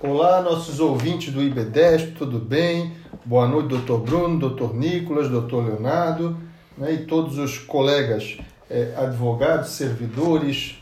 Olá, nossos ouvintes do IB10, tudo bem? Boa noite, doutor Bruno, doutor Nicolas, doutor Leonardo né, e todos os colegas é, advogados, servidores,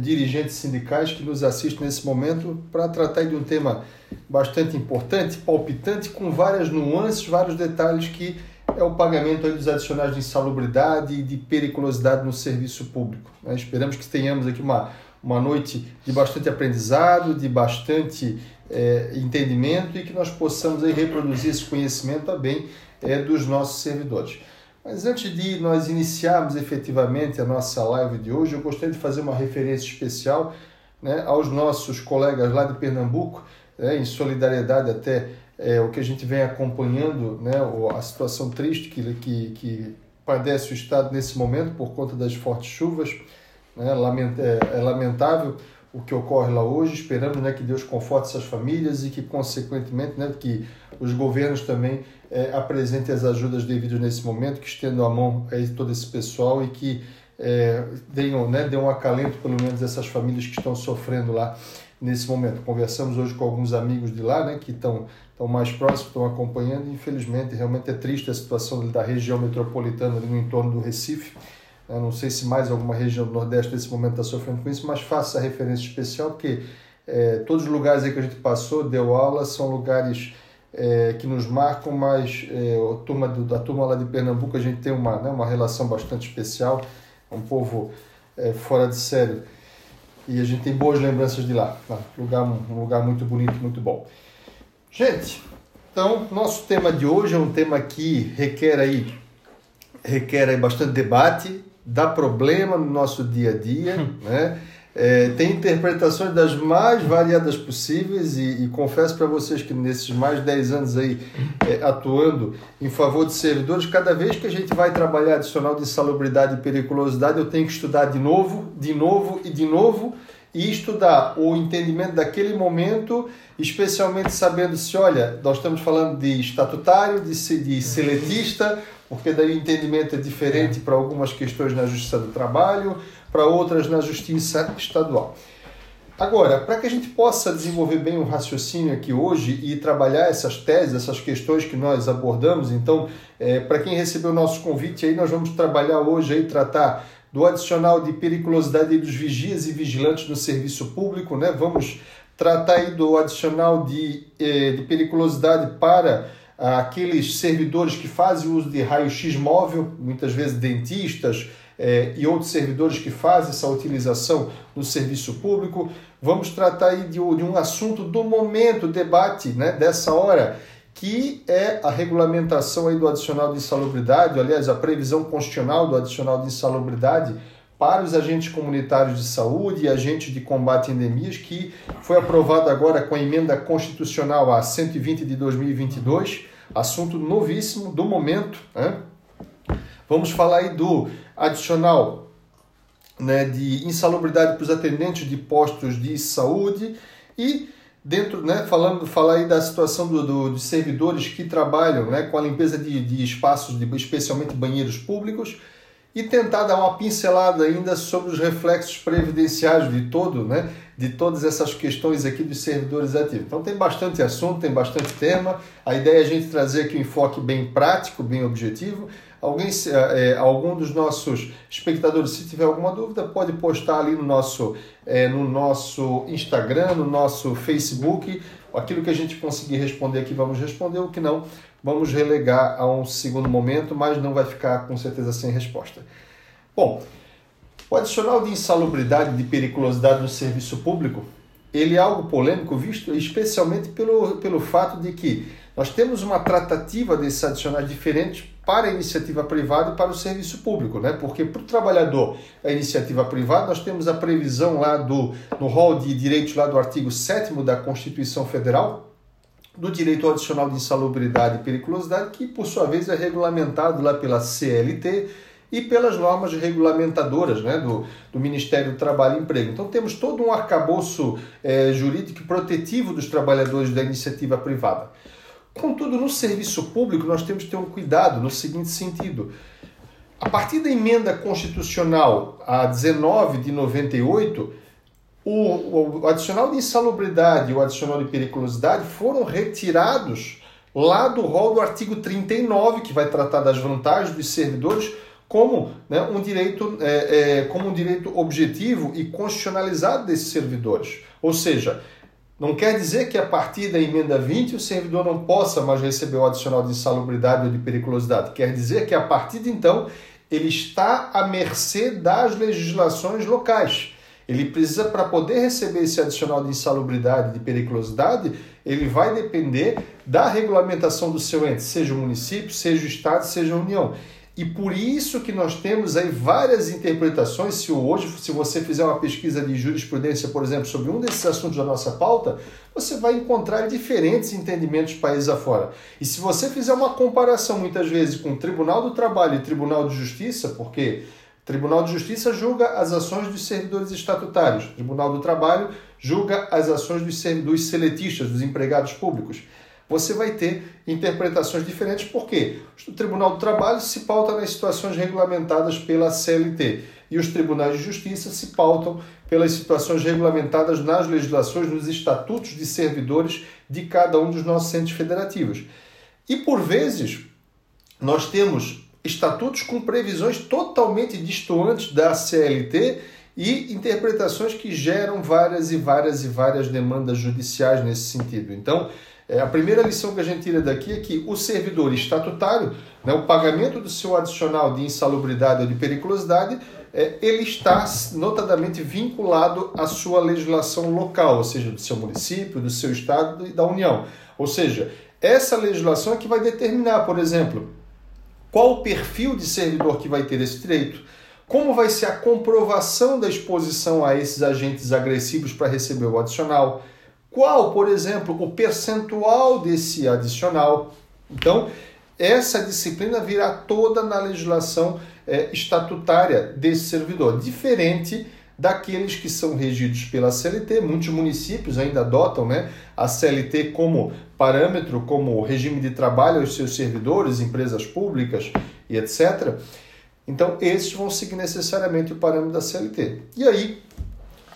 dirigentes sindicais que nos assistem nesse momento para tratar de um tema bastante importante, palpitante, com várias nuances, vários detalhes que é o pagamento dos adicionais de insalubridade e de periculosidade no serviço público. Né? Esperamos que tenhamos aqui uma, uma noite de bastante aprendizado, de bastante é, entendimento e que nós possamos aí reproduzir esse conhecimento a bem é, dos nossos servidores. Mas antes de nós iniciarmos efetivamente a nossa live de hoje, eu gostaria de fazer uma referência especial né, aos nossos colegas lá de Pernambuco, né, em solidariedade até é, o que a gente vem acompanhando, né, a situação triste que, que, que padece o Estado nesse momento por conta das fortes chuvas. Né, é, é lamentável o que ocorre lá hoje. Esperamos né, que Deus conforte essas famílias e que, consequentemente, né, que os governos também é, apresentem as ajudas devidas nesse momento, que estendam a mão a todo esse pessoal e que é, né, deem um acalento, pelo menos, essas famílias que estão sofrendo lá nesse momento. Conversamos hoje com alguns amigos de lá, né, que estão, estão mais próximos, estão acompanhando. Infelizmente, realmente é triste a situação da região metropolitana ali no entorno do Recife. Eu não sei se mais alguma região do Nordeste nesse momento está sofrendo com isso, mas faça referência especial, porque é, todos os lugares aí que a gente passou, deu aula, são lugares é, que nos marcam, mas é, a, turma do, da turma lá de Pernambuco a gente tem uma, né, uma relação bastante especial, é um povo é, fora de sério. E a gente tem boas lembranças de lá. Tá? Lugar, um lugar muito bonito, muito bom. Gente, então, nosso tema de hoje é um tema que requer aí, requer aí bastante debate, dá problema no nosso dia a dia, né? É, tem interpretações das mais variadas possíveis e, e confesso para vocês que nesses mais de 10 anos aí é, atuando em favor de servidores, cada vez que a gente vai trabalhar adicional de insalubridade e periculosidade, eu tenho que estudar de novo, de novo e de novo e estudar o entendimento daquele momento, especialmente sabendo se, olha, nós estamos falando de estatutário, de, de seletista, porque daí o entendimento é diferente para algumas questões na Justiça do Trabalho, para outras na Justiça Estadual. Agora, para que a gente possa desenvolver bem o raciocínio aqui hoje e trabalhar essas teses, essas questões que nós abordamos, então, é, para quem recebeu o nosso convite aí, nós vamos trabalhar hoje aí, tratar do adicional de periculosidade dos vigias e vigilantes no serviço público, né? Vamos tratar aí do adicional de, eh, de periculosidade para aqueles servidores que fazem uso de raio-x móvel, muitas vezes dentistas eh, e outros servidores que fazem essa utilização no serviço público. Vamos tratar aí de, de um assunto do momento, debate né, dessa hora, que é a regulamentação aí do adicional de insalubridade, aliás, a previsão constitucional do adicional de insalubridade para os agentes comunitários de saúde e agentes de combate a endemias, que foi aprovado agora com a emenda constitucional a 120 de 2022, assunto novíssimo do momento. Né? Vamos falar aí do adicional né, de insalubridade para os atendentes de postos de saúde e dentro, né, falando, falar aí da situação do, do, dos servidores que trabalham né, com a limpeza de, de espaços, de, especialmente banheiros públicos, e tentar dar uma pincelada ainda sobre os reflexos previdenciários de todo, né, de todas essas questões aqui dos servidores ativos. Então tem bastante assunto, tem bastante tema. A ideia é a gente trazer aqui um enfoque bem prático, bem objetivo, Alguém, é, algum dos nossos espectadores, se tiver alguma dúvida, pode postar ali no nosso, é, no nosso Instagram, no nosso Facebook. Aquilo que a gente conseguir responder aqui, vamos responder. O que não, vamos relegar a um segundo momento, mas não vai ficar com certeza sem resposta. Bom, o adicional de insalubridade de periculosidade no serviço público, ele é algo polêmico, visto especialmente pelo, pelo fato de que nós temos uma tratativa desses adicionais diferentes para a iniciativa privada e para o serviço público, né? Porque para o trabalhador, a iniciativa privada, nós temos a previsão lá do no rol de direitos lá do artigo 7 da Constituição Federal, do direito adicional de insalubridade e periculosidade, que por sua vez é regulamentado lá pela CLT e pelas normas regulamentadoras né, do, do Ministério do Trabalho e Emprego. Então temos todo um arcabouço é, jurídico protetivo dos trabalhadores da iniciativa privada. Contudo, no serviço público, nós temos que ter um cuidado no seguinte sentido. A partir da emenda constitucional a 19 de 98, o, o adicional de insalubridade e o adicional de periculosidade foram retirados lá do rol do artigo 39, que vai tratar das vantagens dos servidores, como né, um direito é, é, como um direito objetivo e constitucionalizado desses servidores. Ou seja, não quer dizer que a partir da emenda 20 o servidor não possa mais receber o adicional de insalubridade ou de periculosidade. Quer dizer que a partir de então ele está à mercê das legislações locais. Ele precisa, para poder receber esse adicional de insalubridade, de periculosidade, ele vai depender da regulamentação do seu ente, seja o município, seja o estado, seja a União. E por isso que nós temos aí várias interpretações. Se hoje, se você fizer uma pesquisa de jurisprudência, por exemplo, sobre um desses assuntos da nossa pauta, você vai encontrar diferentes entendimentos países afora. E se você fizer uma comparação muitas vezes com o Tribunal do Trabalho e Tribunal de Justiça, porque Tribunal de Justiça julga as ações dos servidores estatutários, Tribunal do Trabalho julga as ações dos, dos seletistas, dos empregados públicos você vai ter interpretações diferentes, porque o Tribunal do Trabalho se pauta nas situações regulamentadas pela CLT e os tribunais de justiça se pautam pelas situações regulamentadas nas legislações, nos estatutos de servidores de cada um dos nossos centros federativos. E por vezes, nós temos estatutos com previsões totalmente distantes da CLT e interpretações que geram várias e várias e várias demandas judiciais nesse sentido. Então, é, a primeira lição que a gente tira daqui é que o servidor estatutário, né, o pagamento do seu adicional de insalubridade ou de periculosidade, é, ele está notadamente vinculado à sua legislação local, ou seja, do seu município, do seu estado e da União. Ou seja, essa legislação é que vai determinar, por exemplo, qual o perfil de servidor que vai ter esse direito, como vai ser a comprovação da exposição a esses agentes agressivos para receber o adicional qual, por exemplo, o percentual desse adicional. Então, essa disciplina virá toda na legislação é, estatutária desse servidor, diferente daqueles que são regidos pela CLT. Muitos municípios ainda adotam né, a CLT como parâmetro, como regime de trabalho aos seus servidores, empresas públicas e etc. Então, esses vão seguir necessariamente o parâmetro da CLT. E aí,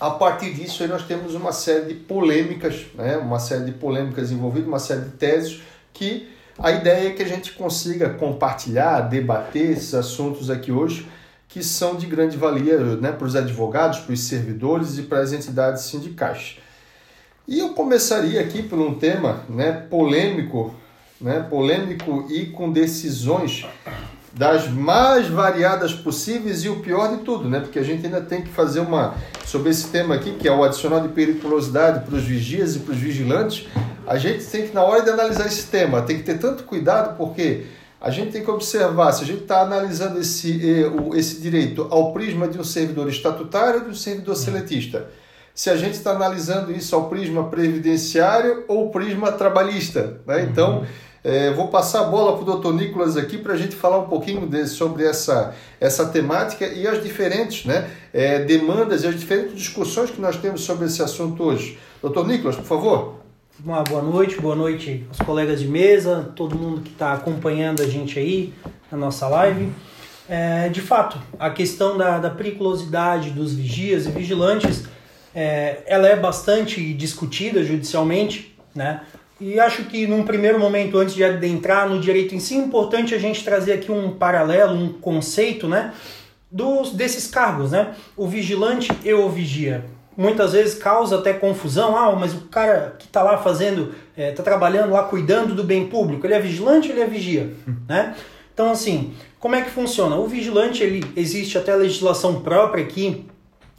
a partir disso, nós temos uma série de polêmicas, né? uma série de polêmicas envolvidas, uma série de teses que a ideia é que a gente consiga compartilhar, debater esses assuntos aqui hoje, que são de grande valia né, para os advogados, para os servidores e para as entidades sindicais. E eu começaria aqui por um tema né, polêmico, né, polêmico e com decisões das mais variadas possíveis e o pior de tudo, né? Porque a gente ainda tem que fazer uma sobre esse tema aqui, que é o adicional de periculosidade para os vigias e para os vigilantes. A gente tem que na hora de analisar esse tema, tem que ter tanto cuidado porque a gente tem que observar se a gente está analisando esse, esse direito ao prisma de um servidor estatutário ou de um servidor seletista. Se a gente está analisando isso ao prisma previdenciário ou prisma trabalhista. Né? Então, uhum é, vou passar a bola para o doutor Nicolas aqui para a gente falar um pouquinho de, sobre essa, essa temática e as diferentes né, é, demandas e as diferentes discussões que nós temos sobre esse assunto hoje. Doutor Nicolas, por favor. Uma boa noite, boa noite aos colegas de mesa, todo mundo que está acompanhando a gente aí na nossa live. É, de fato, a questão da, da periculosidade dos vigias e vigilantes, é, ela é bastante discutida judicialmente, né? E acho que num primeiro momento, antes de adentrar no direito em si, é importante a gente trazer aqui um paralelo, um conceito, né? Dos, desses cargos, né? O vigilante e o vigia. Muitas vezes causa até confusão. Ah, mas o cara que está lá fazendo, está é, tá trabalhando lá cuidando do bem público, ele é vigilante ou ele é vigia? né? Então, assim, como é que funciona? O vigilante, ele existe até legislação própria que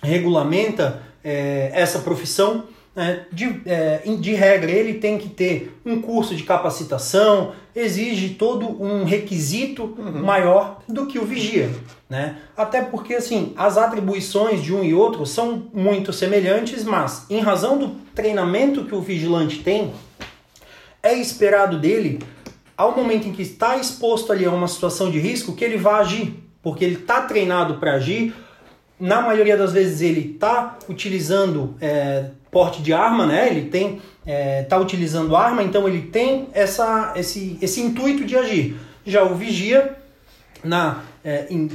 regulamenta é, essa profissão. Né? De, é, de regra, ele tem que ter um curso de capacitação, exige todo um requisito uhum. maior do que o vigia. Né? Até porque assim, as atribuições de um e outro são muito semelhantes, mas em razão do treinamento que o vigilante tem, é esperado dele, ao momento em que está exposto ali a uma situação de risco, que ele vá agir, porque ele está treinado para agir. Na maioria das vezes ele está utilizando é, porte de arma, né? Ele tem está é, utilizando arma, então ele tem essa, esse, esse intuito de agir. Já o vigia na, é, in,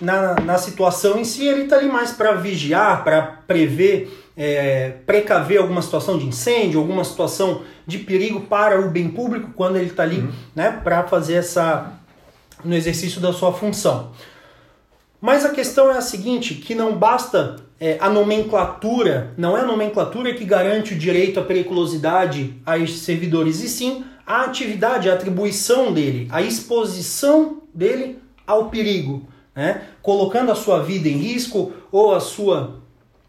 na, na situação em si, ele está ali mais para vigiar, para prever é, precaver alguma situação de incêndio, alguma situação de perigo para o bem público quando ele está ali uhum. né, para fazer essa no exercício da sua função. Mas a questão é a seguinte, que não basta é, a nomenclatura, não é a nomenclatura que garante o direito à periculosidade a estes servidores, e sim a atividade, a atribuição dele, a exposição dele ao perigo, né? colocando a sua vida em risco ou a sua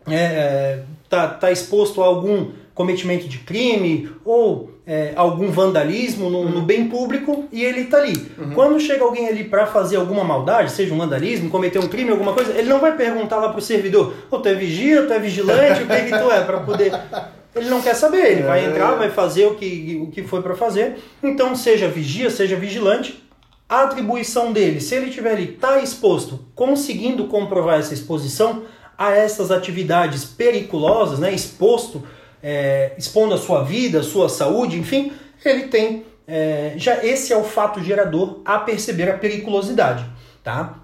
é, é, tá, tá exposto a algum cometimento de crime ou é, algum vandalismo no, no, bem público e ele está ali. Uhum. Quando chega alguém ali para fazer alguma maldade, seja um vandalismo, cometer um crime, alguma coisa, ele não vai perguntar lá pro servidor: oh, tu é vigia, tu é vigilante, o que, é que tu é? Para poder. Ele não quer saber, ele vai é. entrar, vai fazer o que, o que foi para fazer. Então, seja vigia, seja vigilante, a atribuição dele, se ele estiver ali, está exposto, conseguindo comprovar essa exposição a essas atividades periculosas, né, exposto é, expondo a sua vida, a sua saúde, enfim, ele tem é, já esse é o fato gerador a perceber a periculosidade, tá?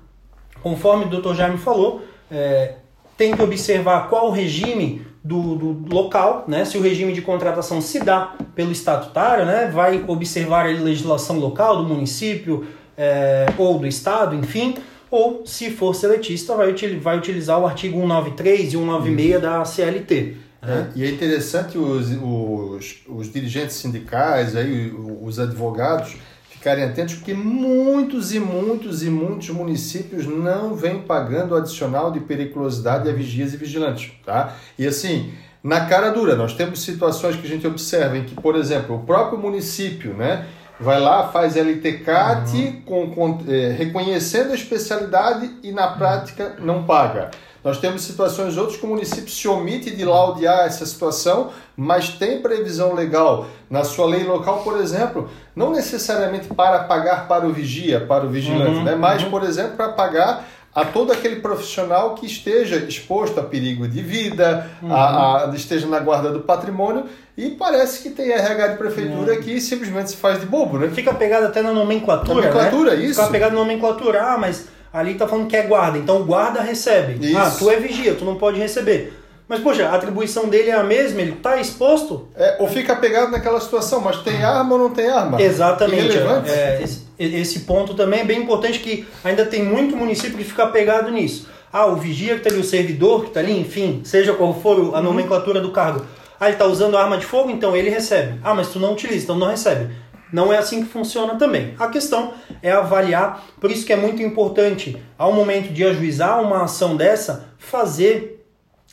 Conforme o Dr. Jaime falou, é, tem que observar qual o regime do, do, local, né? Se o regime de contratação se dá pelo estatutário, né? Vai observar a legislação local do município é, ou do estado, enfim, ou se for seletista, vai, vai utilizar o artigo 193 e 196 da CLT. É, e é interessante os, os, os, dirigentes sindicais, aí, os advogados, ficarem atentos, porque muitos e muitos e muitos municípios não vêm pagando o adicional de periculosidade a vigias e vigilantes. Tá? E assim, na cara dura, nós temos situações que a gente observa em que, por exemplo, o próprio município né, vai lá, faz LTCAT uhum. com, com, é, reconhecendo a especialidade e na prática não paga. Nós temos situações outras que o município se omite de laudear essa situação, mas tem previsão legal na sua lei local, por exemplo, não necessariamente para pagar para o vigia, para o vigilante, uhum, né? mas, uhum. por exemplo, para pagar a todo aquele profissional que esteja exposto a perigo de vida, uhum. a, a, esteja na guarda do patrimônio, e parece que tem RH de prefeitura uhum. que simplesmente se faz de bobo, né? Fica pegado até na nomenclatura, nomenclatura, né? isso. Fica pegado na nomenclatura, ah, mas ali tá falando que é guarda, então o guarda recebe. Isso. Ah, tu é vigia, tu não pode receber. Mas, poxa, a atribuição dele é a mesma, ele está exposto. É, ou fica pegado naquela situação, mas tem arma ou não tem arma? Exatamente. É, esse, esse, ponto também é bem importante que ainda tem muito município que fica pegado nisso. Ah, o vigia que está ali, o servidor que está ali, enfim, seja qual for a uhum. nomenclatura do cargo. Ah, ele está usando arma de fogo, então ele recebe. Ah, mas tu não utiliza, então não recebe. Não é assim que funciona também. A questão é avaliar, por isso que é muito importante, ao momento de ajuizar uma ação dessa, fazer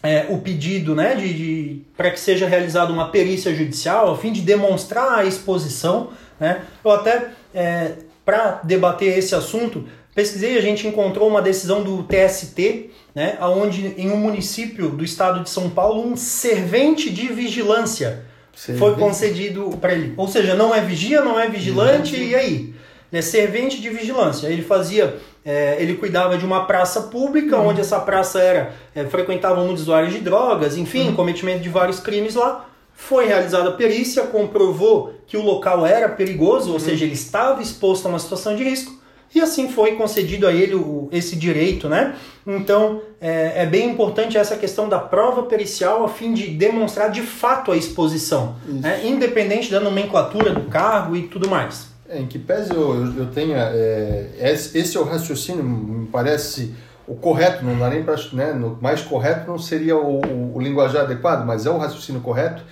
é, o pedido né, de, de para que seja realizada uma perícia judicial, a fim de demonstrar a exposição. Né? Eu até, é, para debater esse assunto, pesquisei, a gente encontrou uma decisão do TST, né, onde em um município do estado de São Paulo, um servente de vigilância foi concedido para ele. Ou seja, não é vigia, não é vigilante, e aí? É servente de vigilância. Ele fazia, é, ele cuidava de uma praça pública, uhum. onde essa praça era é, frequentavam muitos usuários de drogas, enfim, uhum. cometimento de vários crimes lá. Foi realizada a perícia, comprovou que o local era perigoso, ou uhum. seja, ele estava exposto a uma situação de risco e assim foi concedido a ele o, esse direito, né? Então é, é, bem importante essa questão da prova pericial a fim de demonstrar de fato a exposição, né? independente da nomenclatura do cargo e tudo mais. É, em que pese eu, eu, tenha. É, esse é o raciocínio, me parece o correto, não dá nem para. Né, no, mais correto não seria o, o, o linguajar adequado, mas é o raciocínio correto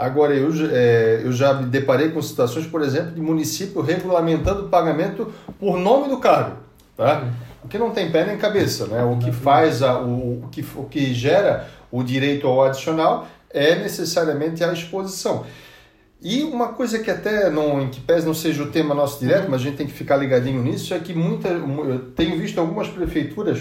Agora, eu, é, eu já me deparei com situações, por exemplo, de município regulamentando o pagamento por nome do cargo. Tá? O que não tem pé nem cabeça. Né? O que faz, a, o, o, que, o que gera o direito ao adicional é necessariamente a exposição. E uma coisa que até não, em que pese não seja o tema nosso direto, mas a gente tem que ficar ligadinho nisso, é que muita, eu tenho visto algumas prefeituras,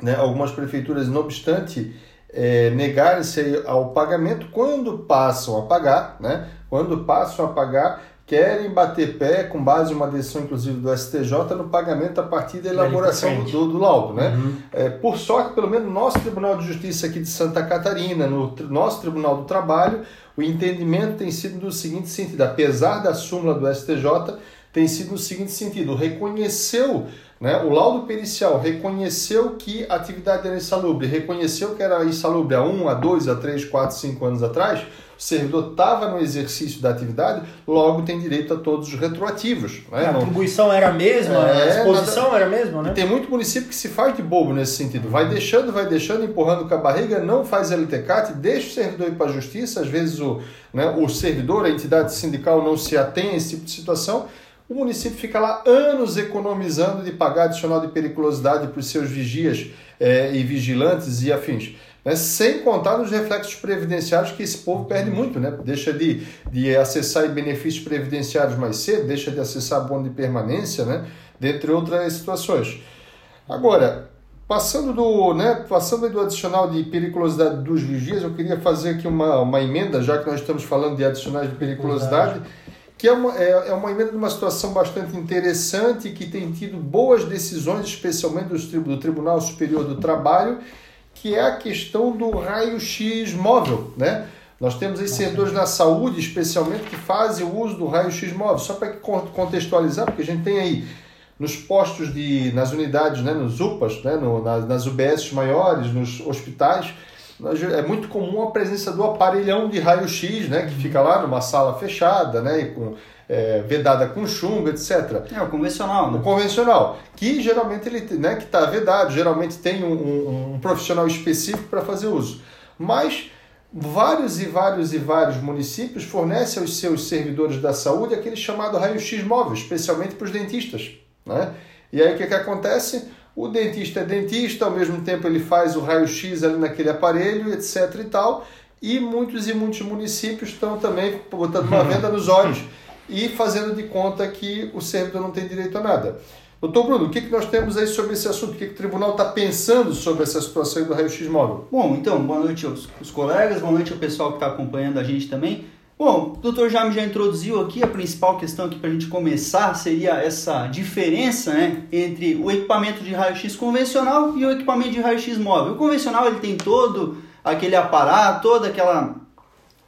né, algumas prefeituras, não obstante é, negarem-se ao pagamento quando passam a pagar, né? Quando passam a pagar, querem bater pé com base em uma decisão, inclusive do STJ, no pagamento a partir da elaboração do, do, laudo, né? Uhum. É, por sorte, pelo menos no nosso Tribunal de Justiça aqui de Santa Catarina, no nosso Tribunal do Trabalho, o entendimento tem sido do seguinte sentido: apesar da súmula do STJ tem sido no seguinte sentido: reconheceu, né, o laudo pericial reconheceu que a atividade era insalubre, reconheceu que era insalubre há 1, a 2, a 3, 4, 5 anos atrás, o servidor estava no exercício da atividade, logo tem direito a todos os retroativos. Né? A atribuição era a mesma, é, a exposição nada... era a mesma, né? Tem muito município que se faz de bobo nesse sentido. Vai deixando, vai deixando, empurrando com a barriga, não faz LTCAT, deixa o servidor ir para a justiça, às vezes o, né, o servidor, a entidade sindical não se atém a esse tipo de situação, o município fica lá anos economizando de pagar adicional de periculosidade para os seus vigias é, e vigilantes e afins. Né? Sem contar nos reflexos previdenciários que esse povo perde muito, né? Deixa de, de acessar benefícios previdenciários mais cedo, deixa de acessar bônus de permanência, né? Dentre outras situações. Agora, passando do, né, passando do adicional de periculosidade dos vigias, eu queria fazer aqui uma, uma emenda, já que nós estamos falando de adicionais de periculosidade. Verdade que é uma, é, é uma emenda de uma situação bastante interessante, que tem tido boas decisões, especialmente do, do Tribunal Superior do Trabalho, que é a questão do raio-x móvel, né? Nós temos aí servidores na saúde, especialmente, que fazem o uso do raio-x móvel. Só para contextualizar, porque a gente tem aí nos postos de, nas unidades, né, nos UPAs, né, no, nas, nas UBS maiores, nos hospitais, é muito comum a presença do aparelhão de raio-x, né, que fica lá numa sala fechada, né, e com, é, vedada com chumbo, etc. É o convencional, né? O convencional, que geralmente ele, né, que está vedado, geralmente tem um, um, um profissional específico para fazer uso. Mas vários e vários e vários municípios fornecem aos seus servidores da saúde aquele chamado raio-x móvel, especialmente para os dentistas, né? E aí o que, que acontece? O dentista é dentista, ao mesmo tempo ele faz o raio-x ali naquele aparelho, etc e tal. E muitos e muitos municípios estão também botando uma venda nos olhos e fazendo de conta que o servidor não tem direito a nada. Doutor Bruno, o que, que nós temos aí sobre esse assunto? O que, que o tribunal está pensando sobre essa situação do raio-x móvel? Bom, então, boa noite aos, aos colegas, boa noite ao pessoal que está acompanhando a gente também. Bom, o doutor Jaime já introduziu aqui a principal questão aqui para a gente começar seria essa diferença né, entre o equipamento de raio-x convencional e o equipamento de raio-x móvel. O convencional ele tem todo aquele aparato, toda aquela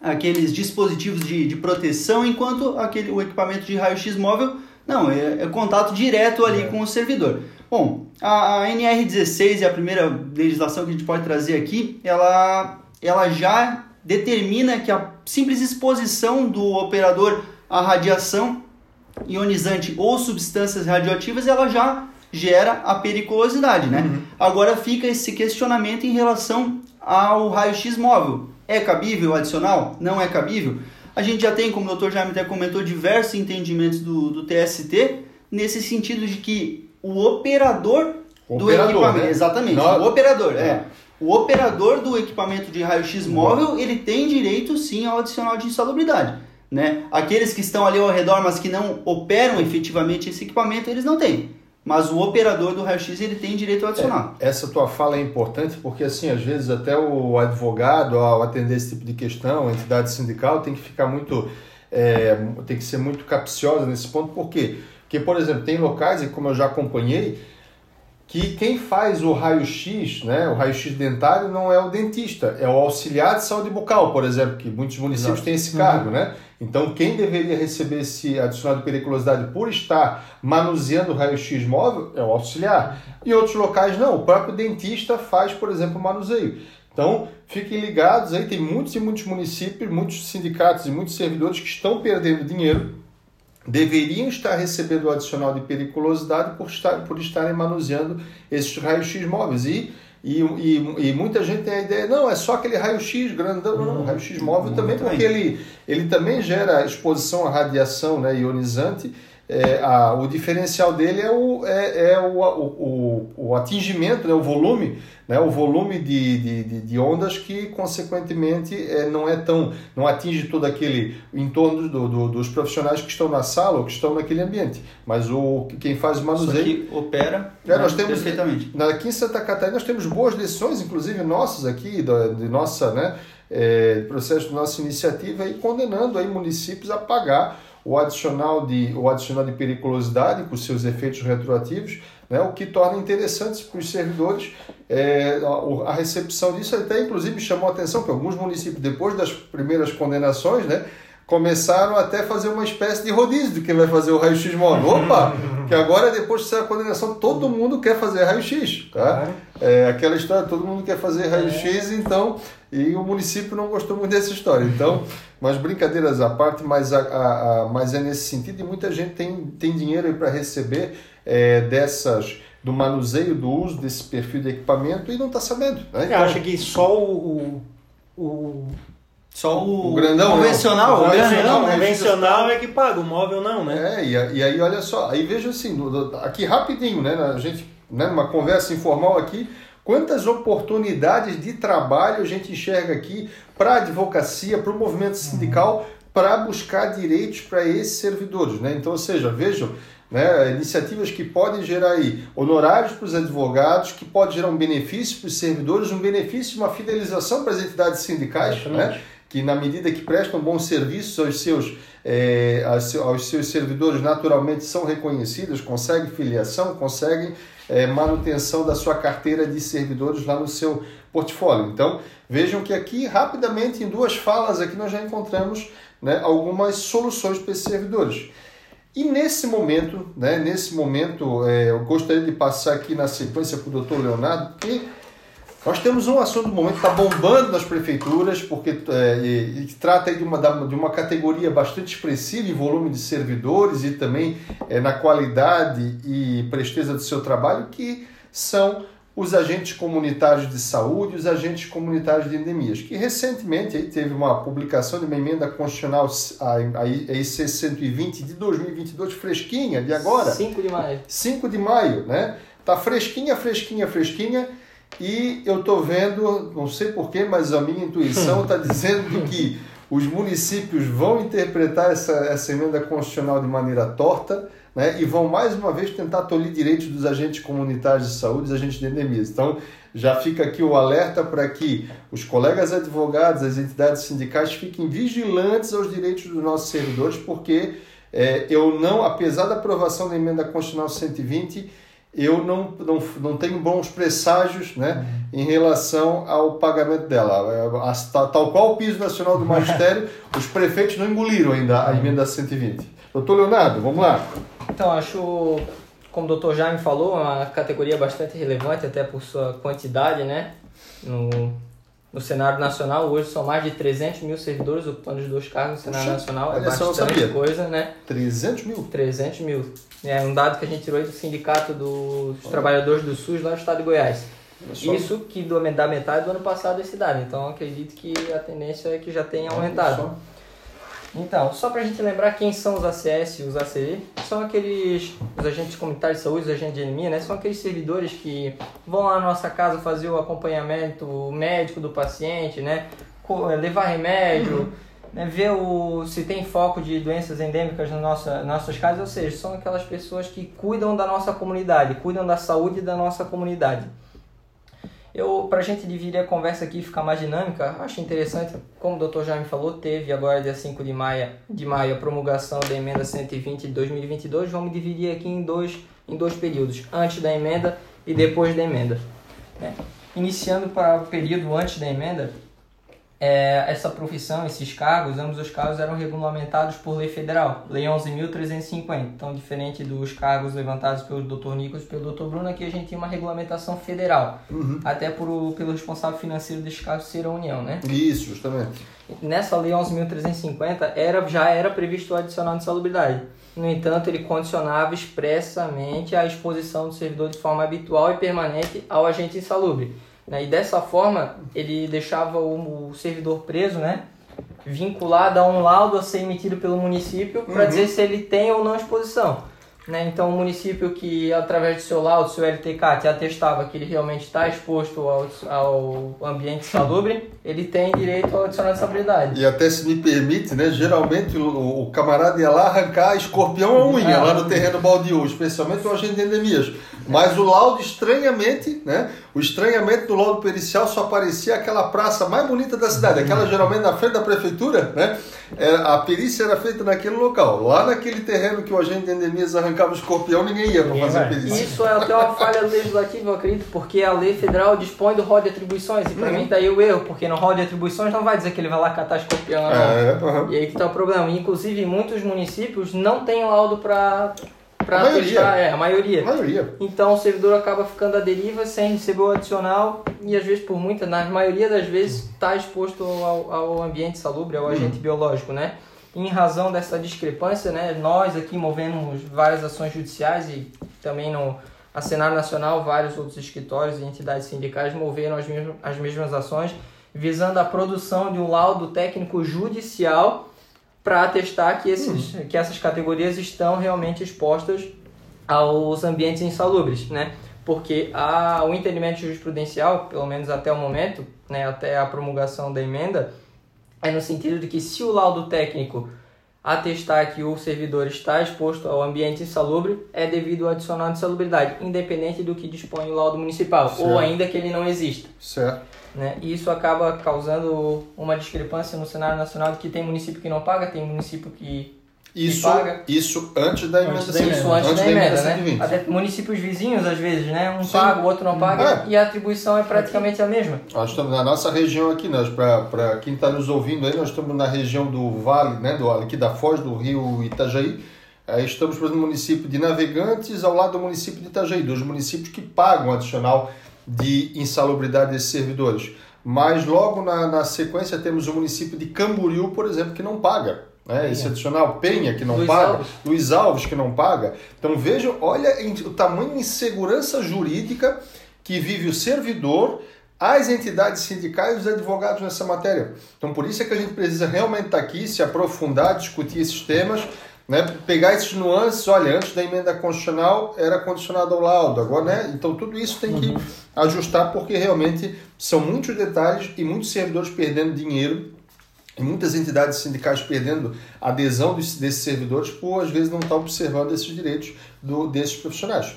aqueles dispositivos de, de proteção, enquanto aquele, o equipamento de raio-x móvel não, é, é, contato direto ali é. com o servidor. Bom, a, a NR16 é a primeira legislação que a gente pode trazer aqui, ela, ela já determina que a simples exposição do operador à radiação ionizante ou substâncias radioativas, ela já gera a periculosidade, né? Uhum. Agora fica esse questionamento em relação ao raio-x móvel. É cabível adicional? Não é cabível? A gente já tem, como o Dr. Jaime até comentou, diversos entendimentos do, do TST nesse sentido de que o operador, o do operador, equipamento, né? exatamente, Não, o operador, é. é o operador do equipamento de raio-x móvel, ele tem direito sim ao adicional de insalubridade. Né? Aqueles que estão ali ao redor, mas que não operam efetivamente esse equipamento, eles não têm. Mas o operador do raio-x ele tem direito ao adicional. É, essa tua fala é importante porque assim, às vezes até o advogado ao atender esse tipo de questão, a entidade sindical tem que ficar muito é, tem que ser muito capciosa nesse ponto, por quê? Porque, por exemplo, tem locais, e como eu já acompanhei, que quem faz o raio-x, né, o raio-x dentário, não é o dentista, é o auxiliar de saúde bucal, por exemplo, que muitos municípios Exato. têm esse cargo, uhum. né? Então, quem deveria receber esse adicional de periculosidade por estar manuseando o raio-x móvel é o auxiliar. E outros locais não, o próprio dentista faz, por exemplo, o manuseio. Então, fiquem ligados aí, tem muitos e muitos municípios, muitos sindicatos e muitos servidores que estão perdendo dinheiro deveriam estar recebendo o adicional de periculosidade por, estar, por estarem manuseando esses raios-x móveis. E, e, e, e, muita gente tem a ideia, não, é só aquele raio-x grandão, não, raio-x móvel também, porque ele, ele também gera exposição à radiação né, ionizante é, a, o diferencial dele é o, é, é o, o, o, atingimento, né, o volume, né, o volume de, de, de ondas que, consequentemente, é, não é tão. não atinge todo aquele entorno do, do, dos profissionais que estão na sala ou que estão naquele ambiente. Mas o, quem faz o manuseio. Opera é, nós temos, perfeitamente. Aqui em Santa Catarina nós temos boas decisões, inclusive nossas aqui, da, de nossa. Né, é, processo de nossa iniciativa aí condenando aí municípios a pagar o adicional de, o adicional de periculosidade com seus efeitos retroativos, né, o que torna interessantes para os servidores é, a, a, recepção disso. Até inclusive chamou a atenção que alguns municípios, depois das primeiras condenações, né, começaram até a fazer uma espécie de rodízio de quem vai fazer o raio-x móvel. Opa! Que agora, depois de sair a condenação, todo mundo quer fazer raio-x. Tá? É aquela história, todo mundo quer fazer raio-x, então. E o município não gostou muito dessa história. Então, mas brincadeiras à parte, mas, a, a, a mas é nesse sentido, e muita gente tem, tem dinheiro para receber é, dessas do manuseio, do uso desse perfil de equipamento e não está sabendo. Né? Então, acha que só o, o só o, o grandão, convencional, o convencional, o convencional é que paga, o móvel não, né? É, e, e aí olha só, aí veja assim, aqui rapidinho, né, a gente, né, numa conversa informal aqui, quantas oportunidades de trabalho a gente enxerga aqui para a advocacia, para o movimento sindical, para buscar direitos para esses servidores, né? Então, ou seja, vejam, né, iniciativas que podem gerar aí honorários para os advogados, que pode gerar um benefício para os servidores, um benefício, uma fidelização para as entidades sindicais, né? Que na medida que prestam bons serviços aos seus, é, aos seus servidores, naturalmente são reconhecidas, conseguem filiação, conseguem é, manutenção da sua carteira de servidores lá no seu portfólio. Então, vejam que aqui, rapidamente, em duas falas aqui, nós já encontramos né, algumas soluções para esses servidores. E nesse momento, né, nesse momento, é, eu gostaria de passar aqui na sequência para o doutor Leonardo, porque nós temos um assunto do momento que está bombando nas prefeituras, porque é, e, e trata de uma, de uma categoria bastante expressiva em volume de servidores e também é, na qualidade e presteza do seu trabalho, que são os agentes comunitários de saúde e os agentes comunitários de endemias, que recentemente aí, teve uma publicação de uma emenda constitucional, a, a IC 120 de 2022, fresquinha, de agora. 5 de maio. 5 de maio, né? Tá fresquinha, fresquinha, fresquinha e eu estou vendo, não sei porquê, mas a minha intuição está dizendo que os municípios vão interpretar essa, essa emenda constitucional de maneira torta né, e vão mais uma vez tentar tolir direitos dos agentes comunitários de saúde, dos agentes de endemias. Então, já fica aqui o alerta para que os colegas advogados, as entidades sindicais fiquem vigilantes aos direitos dos nossos servidores, porque é, eu não, apesar da aprovação da emenda constitucional 120, eu não, não, não tenho bons presságios né, em relação ao pagamento dela. É, tal, tal qual o piso nacional do magistério, os prefeitos não engoliram ainda a emenda 120. Doutor Leonardo, vamos lá. Então, acho, como o doutor Jaime falou, uma categoria bastante relevante, até por sua quantidade, né? No, no cenário nacional, hoje são mais de 300 mil servidores ocupando os dois cargos no cenário Puxa, nacional. É bastante coisa, né? 300 mil? 300 mil. É um dado que a gente tirou do Sindicato dos Trabalhadores do SUS lá no estado de Goiás. Isso que do, da metade do ano passado esse dado. Então acredito que a tendência é que já tenha aumentado. Então, só para a gente lembrar quem são os ACS e os ACE, são aqueles os agentes comunitários de saúde, os agentes de anemia, né? São aqueles servidores que vão lá na nossa casa fazer o acompanhamento médico do paciente, né? Levar remédio, uhum né, ver o, se tem foco de doenças endêmicas nas nossa, nossas casas, ou seja, são aquelas pessoas que cuidam da nossa comunidade, cuidam da saúde da nossa comunidade. Eu, para a gente dividir a conversa aqui e ficar mais dinâmica, acho interessante, como o Dr. Jaime falou, teve agora dia 5 de maio, de maio a promulgação da emenda 120 de 2022, vamos dividir aqui em dois, em dois períodos, antes da emenda e depois da emenda. É. Iniciando para o período antes da emenda, é, essa profissão, esses cargos, ambos os cargos eram regulamentados por lei federal, Lei 11.350. Então, diferente dos cargos levantados pelo Dr. Nicolas e pelo Dr. Bruno, aqui a gente tem uma regulamentação federal, uhum. até por, pelo responsável financeiro desses cargos ser a União, né? Isso, justamente. Nessa Lei 11.350 era, já era previsto o adicional de salubridade. No entanto, ele condicionava expressamente a exposição do servidor de forma habitual e permanente ao agente insalubre né? E dessa forma, ele deixava o, o servidor preso, né? vinculado a um laudo a ser emitido pelo município para uhum. dizer se ele tem ou não exposição. Né? Então, o município que, através do seu laudo, seu LTK, te atestava que ele realmente está exposto ao, ao ambiente salubre, ele tem direito ao adicional de salubridade. E até se me permite, né? geralmente o, o camarada ia lá arrancar escorpião a unha, é. lá no terreno baldio, especialmente o agente de endemias. Mas o laudo, estranhamente, né? O estranhamento do laudo pericial só aparecia aquela praça mais bonita da cidade, aquela geralmente na frente da prefeitura, né? Era, a perícia era feita naquele local. Lá naquele terreno que o agente de endemias arrancava o escorpião, ninguém ia para fazer a vai. perícia. Isso é até uma falha legislativa, eu acredito, porque a lei federal dispõe do rol de atribuições. E pra mim tá aí o erro, porque no rol de atribuições não vai dizer que ele vai lá catar escorpião. não. É, aham. E aí que tá o problema. Inclusive, muitos municípios não têm laudo pra, pra A maioria. testar. É, a maioria. A maioria. Então o servidor acaba ficando à deriva sem receber o adicional e às vezes por muita, na maioria das vezes está exposto ao, ao ambiente salubre, ao agente biológico, né? Em razão dessa discrepância, né, nós aqui movemos várias ações judiciais e também no a Senado Nacional, vários outros escritórios e entidades sindicais moveram as mesmas, as mesmas ações visando a produção de um laudo técnico judicial para atestar que, esses, que essas categorias estão realmente expostas aos ambientes insalubres, né? Porque a, o entendimento jurisprudencial, pelo menos até o momento, né, até a promulgação da emenda, é no sentido de que se o laudo técnico atestar que o servidor está exposto ao ambiente insalubre, é devido ao adicional de salubridade, independente do que dispõe o laudo municipal, Certo. ou ainda que ele não exista. Certo. Né? E isso acaba causando uma discrepância no cenário nacional de que tem município que não paga, tem município que Isso, paga. isso antes da emenda Antes da 120. isso antes, da emenda, né? 120. Até municípios vizinhos, às vezes, né? Um Sim. paga, o outro não paga, É. e a atribuição é praticamente a mesma. Nós estamos na nossa região aqui, nós para quem está nos ouvindo aí, nós estamos na região do Vale, né, do aqui da Foz do Rio Itajaí. Aí estamos no município de Navegantes, ao lado do município de Itajaí, dos municípios que pagam adicional de insalubridade desses servidores. Mas logo na, na sequência temos o município de Camboriú, por exemplo, que não paga. Né? Esse adicional Penha que não Luiz paga, Alves. Luiz Alves que não paga. Então vejam, olha o tamanho de insegurança jurídica que vive o servidor, as entidades sindicais e os advogados nessa matéria. Então por isso é que a gente precisa realmente estar aqui, se aprofundar, discutir esses temas, né? pegar esses nuances, olha, antes da emenda constitucional era condicionado ao laudo, agora, né? Então tudo isso tem que ajustar porque realmente são muitos detalhes e muitos servidores perdendo dinheiro e muitas entidades sindicais perdendo adesão desse- desses servidores por às vezes não estar observando esses direitos do, desses profissionais.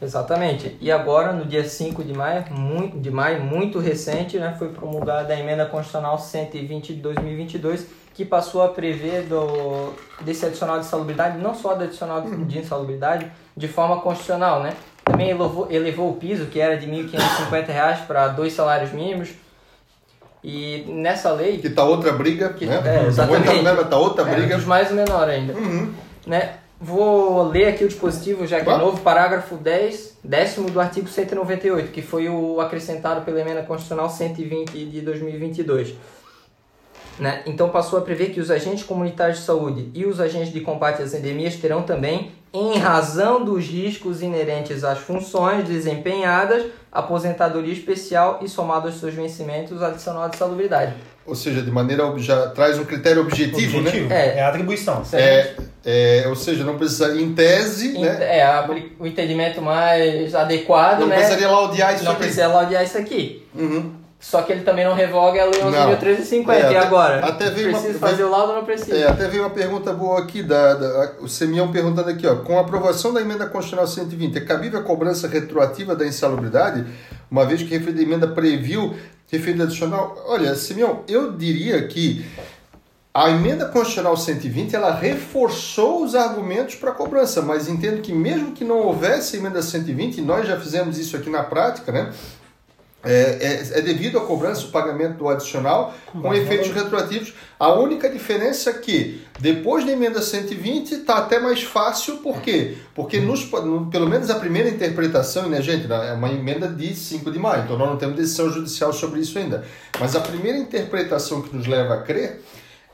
Exatamente. E agora, no dia 5 de maio, muito, de maio, muito recente, né, foi promulgada a emenda constitucional 120 de 2022, que passou a prever do, desse adicional de insalubridade, não só do adicional de, de insalubridade, de forma constitucional, né? Também elevou, elevou o piso, que era de 1.550 reais para dois salários mínimos. E nessa lei, Que tá outra briga, Que- né? é, exatamente. Outra? Tá outra é, briga. dos mais menor ainda. Uhum. né? Vou ler aqui o dispositivo, já que Claro. é novo, parágrafo 10, décimo do artigo 198, que foi o acrescentado pela emenda constitucional 120 de 2022. Né? Então passou a prever que os agentes comunitários de saúde e os agentes de combate às endemias terão também, em razão dos riscos inerentes às funções desempenhadas, aposentadoria especial e somado aos seus vencimentos adicional de salubridade. Ou seja, de maneira já traz um critério objetivo, Objetivo. né? É. É. a atribuição. É, é, ou seja, não precisa, em tese, Ent- né? É, a- o entendimento mais adequado, Não né? precisaria laudear isso não aqui. precisa laudear isso aqui. Uhum. Só que ele também não revoga a Lei Não. 11.350. É, e agora? até veio uma- Precisa veio- fazer o laudo ou não precisa? É, até veio uma pergunta boa aqui, da, da- o Semião perguntando aqui, ó, com a aprovação da emenda constitucional 120, é cabível a cobrança retroativa da insalubridade, uma vez que a referida emenda previu referida adicional? Olha, Semião, eu diria que a emenda constitucional 120, ela reforçou os argumentos para a cobrança, mas entendo que mesmo que não houvesse emenda 120, e nós já fizemos isso aqui na prática, né? É, é, é devido à cobrança o pagamento do adicional com efeitos retroativos. A única diferença é que depois da emenda 120 está até mais fácil, por quê? Porque nos, no- pelo menos a primeira interpretação, né, gente, é uma emenda de 5 de maio, então nós não temos decisão judicial sobre isso ainda. Mas a primeira interpretação que nos leva a crer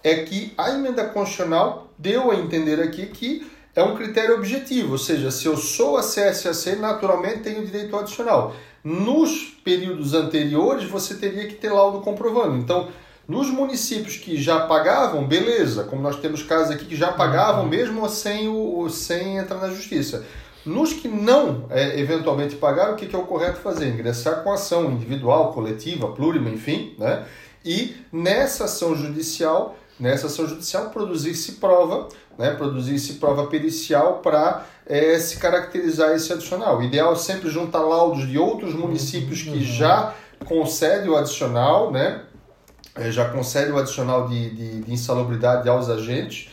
é que a emenda constitucional deu a entender aqui que é um critério objetivo, ou seja, se eu sou a CSAC, naturalmente tenho direito adicional. Nos períodos anteriores, você teria que ter laudo comprovando. Então, nos municípios que já pagavam, beleza, como nós temos casos aqui que já pagavam mesmo sem, o, o- sem entrar na justiça. Nos que não é, eventualmente pagaram, o que, que é o correto fazer? Ingressar com ação individual, coletiva, plurima, enfim, né? E nessa ação judicial nessa ação judicial produzir-se prova, né, produzir-se prova pericial para é, se caracterizar esse adicional. O ideal é sempre juntar laudos de outros municípios que já concedem o adicional, né, é, já concede o adicional de, de, de, insalubridade aos agentes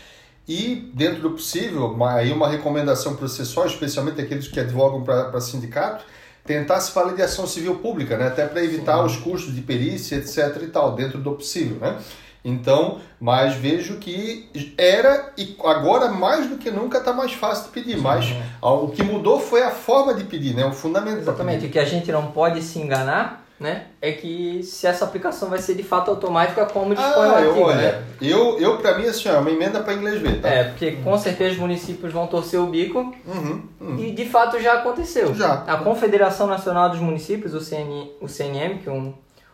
e, dentro do possível, uma, aí uma recomendação processual, especialmente aqueles que advogam para sindicato, tentar se valer de ação civil pública, né, até para evitar Sim. os custos de perícia, etc. e tal, dentro do possível. Né? Então, mas vejo que era e agora mais do que nunca está mais fácil de pedir. Sim, mas é. o que mudou foi a forma de pedir, né? O fundamento. Exatamente. O que a gente não pode se enganar, né? É que se essa aplicação vai ser de fato automática, como dispõe ah, o artigo, eu, olha, né? Eu, eu para mim assim, é uma emenda para inglês ver, tá? É, porque com certeza os municípios vão torcer o bico uhum, uhum. e de fato já aconteceu. Já. A Confederação Nacional dos Municípios, o, CN, o CNM, que é um,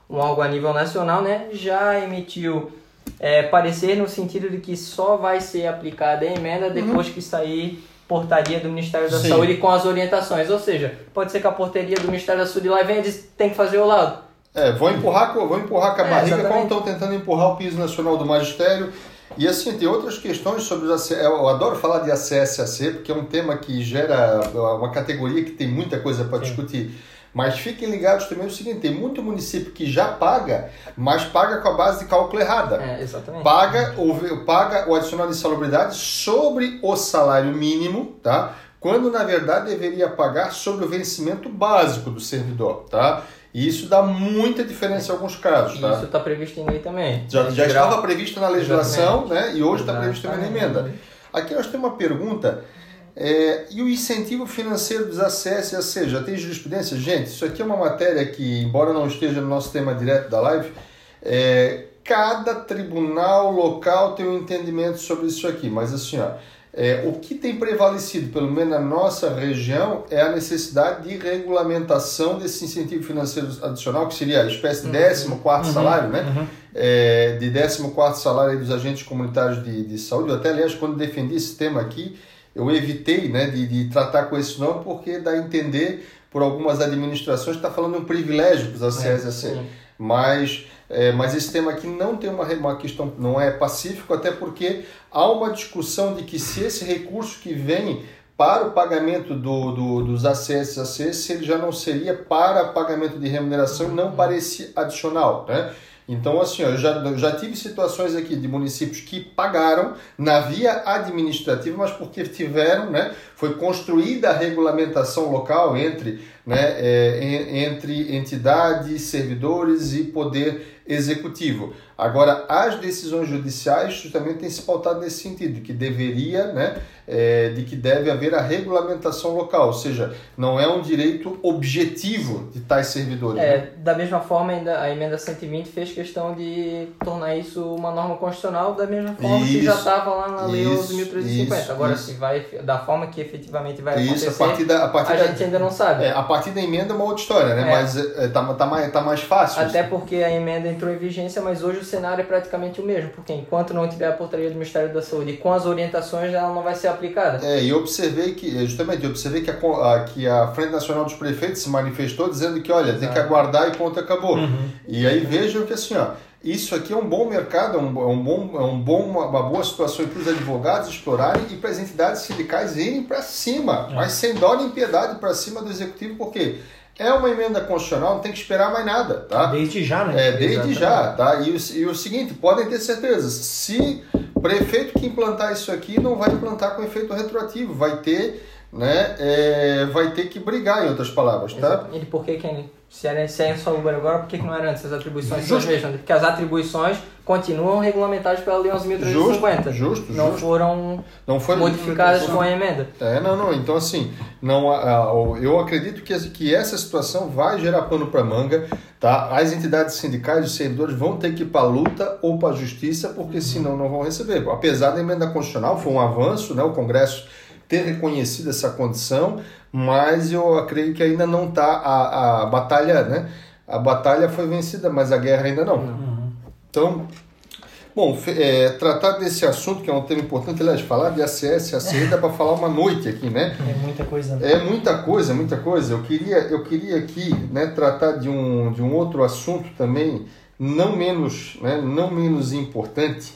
um órgão a nível nacional, né, já emitiu é, parecer no sentido de que só vai ser aplicada a emenda depois uhum. que sair portaria do Ministério da Sim. Saúde com as orientações. Ou seja, pode ser que a portaria do Ministério da Saúde lá venha e diz tem que fazer o lado. É, vão empurrar, vão empurrar com a é, barriga exatamente. como estão tentando empurrar o piso nacional do magistério. E assim, tem outras questões sobre os Eu adoro falar de ACS-AC, porque é um tema que gera uma categoria que tem muita coisa para discutir. Mas fiquem ligados também no seguinte: tem muito município que já paga, mas paga com a base de cálculo errada. É, exatamente. Paga, o, paga o adicional de salubridade sobre o salário mínimo, tá? Quando na verdade deveria pagar sobre o vencimento básico do servidor, tá? E isso dá muita diferença em alguns casos, tá? Isso está previsto em lei também. Já, já estava previsto na legislação, Exatamente. né? E hoje está previsto também na emenda. Aqui nós temos uma pergunta é, e o incentivo financeiro dos acessos, ou seja, tem jurisprudência? Gente, isso aqui é uma matéria que, embora não esteja no nosso tema direto da live, é, cada tribunal local tem um entendimento sobre isso aqui, mas assim, ó, é, o que tem prevalecido, pelo menos na nossa região, é a necessidade de regulamentação desse incentivo financeiro adicional, que seria a espécie de 14 uhum. uhum. salário, né? Uhum. É, de 14 salário dos agentes comunitários de, de saúde. Eu até, aliás, quando defendi esse tema aqui, eu evitei né, de, de tratar com esse nome porque dá a entender por algumas administrações que está falando de um privilégio para os ACS é, mas é, mas esse tema aqui não tem uma, uma questão, não é pacífico, até porque há uma discussão de que se esse recurso que vem para o pagamento do, do, dos ACS ACS, ele já não seria para pagamento de remuneração e não para esse adicional. Né? Então, assim, ó, eu já, eu já tive situações aqui de municípios que pagaram na via administrativa, mas porque tiveram, né, foi construída a regulamentação local entre, né, é, entre entidades, servidores e poder executivo. Agora, as decisões judiciais justamente têm se pautado nesse sentido, que deveria, né, é, de que deve haver a regulamentação local, ou seja, não é um direito objetivo de tais servidores. É, né? da mesma forma, a emenda 120 fez questão de tornar isso uma norma constitucional, da mesma forma isso, que já estava lá na Lei 11.350. Agora, isso. se vai, da forma que efetivamente vai isso, acontecer, a, partir da, a, partir a da, gente ainda não sabe. É, a partir da emenda é uma outra história, né? É. Mas é, tá, tá, mais, tá mais fácil. Até porque a emenda entrou em vigência, mas hoje o cenário é praticamente o mesmo, porque enquanto não tiver a portaria do Ministério da Saúde com as orientações, ela não vai ser aplicada. É, e eu observei que, justamente, eu observei que a, a, que a Frente Nacional dos Prefeitos se manifestou dizendo que, olha, Exato. tem que aguardar e ponto, acabou. Uhum. E aí vejam que assim, ó, isso aqui é um bom mercado, é um, é um bom, é um bom, uma boa situação para os advogados explorarem e para as entidades sindicais irem para cima, é. mas sem dó nem piedade para cima do executivo, porque é uma emenda constitucional, não tem que esperar mais nada, tá? Desde já, né? É, desde Exatamente. já, tá? E o, e o seguinte, podem ter certeza, se prefeito que implantar isso aqui não vai implantar com efeito retroativo, vai ter, né, é, vai ter que brigar, em outras palavras, tá? Exato. E por que, Kenny? Se era se é só Uber agora, por que, que não era antes? As atribuições mesmas. Porque as atribuições continuam regulamentadas pela Lei 11.350. Justo, justo. Não justo. foram não foi modificadas com a emenda. É, não, não. Então, assim, não, eu acredito que, que essa situação vai gerar pano para manga. Tá? As entidades sindicais, os servidores vão ter que ir para a luta ou para a justiça, porque senão não vão receber. Apesar da emenda constitucional, foi um avanço, né? o Congresso ter reconhecido essa condição, mas eu acredito que ainda não está a, a batalha, né? A batalha foi vencida, mas a guerra ainda não. Uhum. Então, bom, é, tratar desse assunto, que é um tema importante, aliás, falar de ACS, ACE dá para falar uma noite aqui, né? É muita coisa. Né? É muita coisa, muita coisa. Eu queria, eu queria aqui né, tratar de um, de um outro assunto também, não menos, né, não menos importante,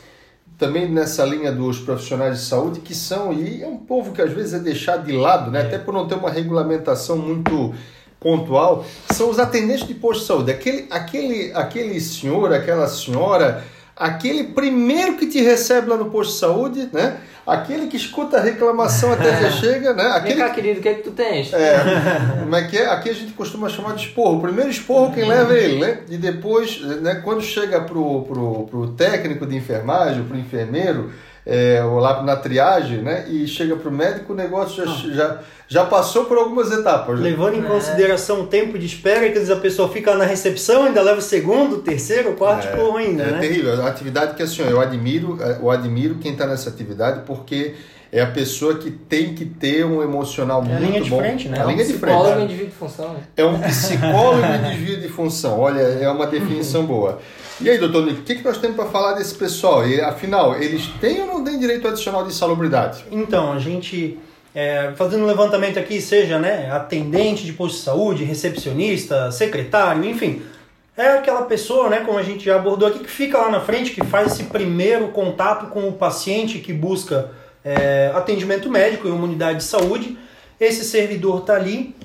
também nessa linha dos profissionais de saúde, que são, e é um povo que às vezes é deixado de lado, né? até por não ter uma regulamentação muito pontual, são os atendentes de posto de saúde. Aquele, aquele, aquele senhor, aquela senhora, aquele primeiro que te recebe lá no posto de saúde, né? Aquele que escuta a reclamação até que chega, né? Aquele... Vem cá, querido, o que é que tu tens? É, como é que é? Aqui a gente costuma chamar de esporro. O primeiro esporro quem leva é ele, né? E depois, né, quando chega pro, pro, pro técnico de enfermagem, pro enfermeiro, é, ou lá na triagem, né? E chega pro médico, o negócio já, ah. já, já passou por algumas etapas. Né? Levando em é. consideração o tempo de espera, que às vezes a pessoa fica na recepção, ainda leva o segundo, terceiro, quarto é, por ainda, é né? É terrível. A atividade que assim, eu admiro, é, eu admiro quem está nessa atividade porque é a pessoa que tem que ter um emocional é muito bom. a linha de bom. frente, né? É a linha de frente. Psicólogo indivíduo de função. Né? É um psicólogo indivíduo de função. Olha, é uma definição boa. E aí, doutor Nico, o que, que nós temos para falar desse pessoal? E, afinal, eles têm ou não têm direito adicional de insalubridade? Então, a gente, é, fazendo um levantamento aqui, seja né, atendente de posto de saúde, recepcionista, secretário, enfim, é aquela pessoa, né, como a gente já abordou aqui, que fica lá na frente, que faz esse primeiro contato com o paciente que busca é, atendimento médico em uma unidade de saúde. Esse servidor está ali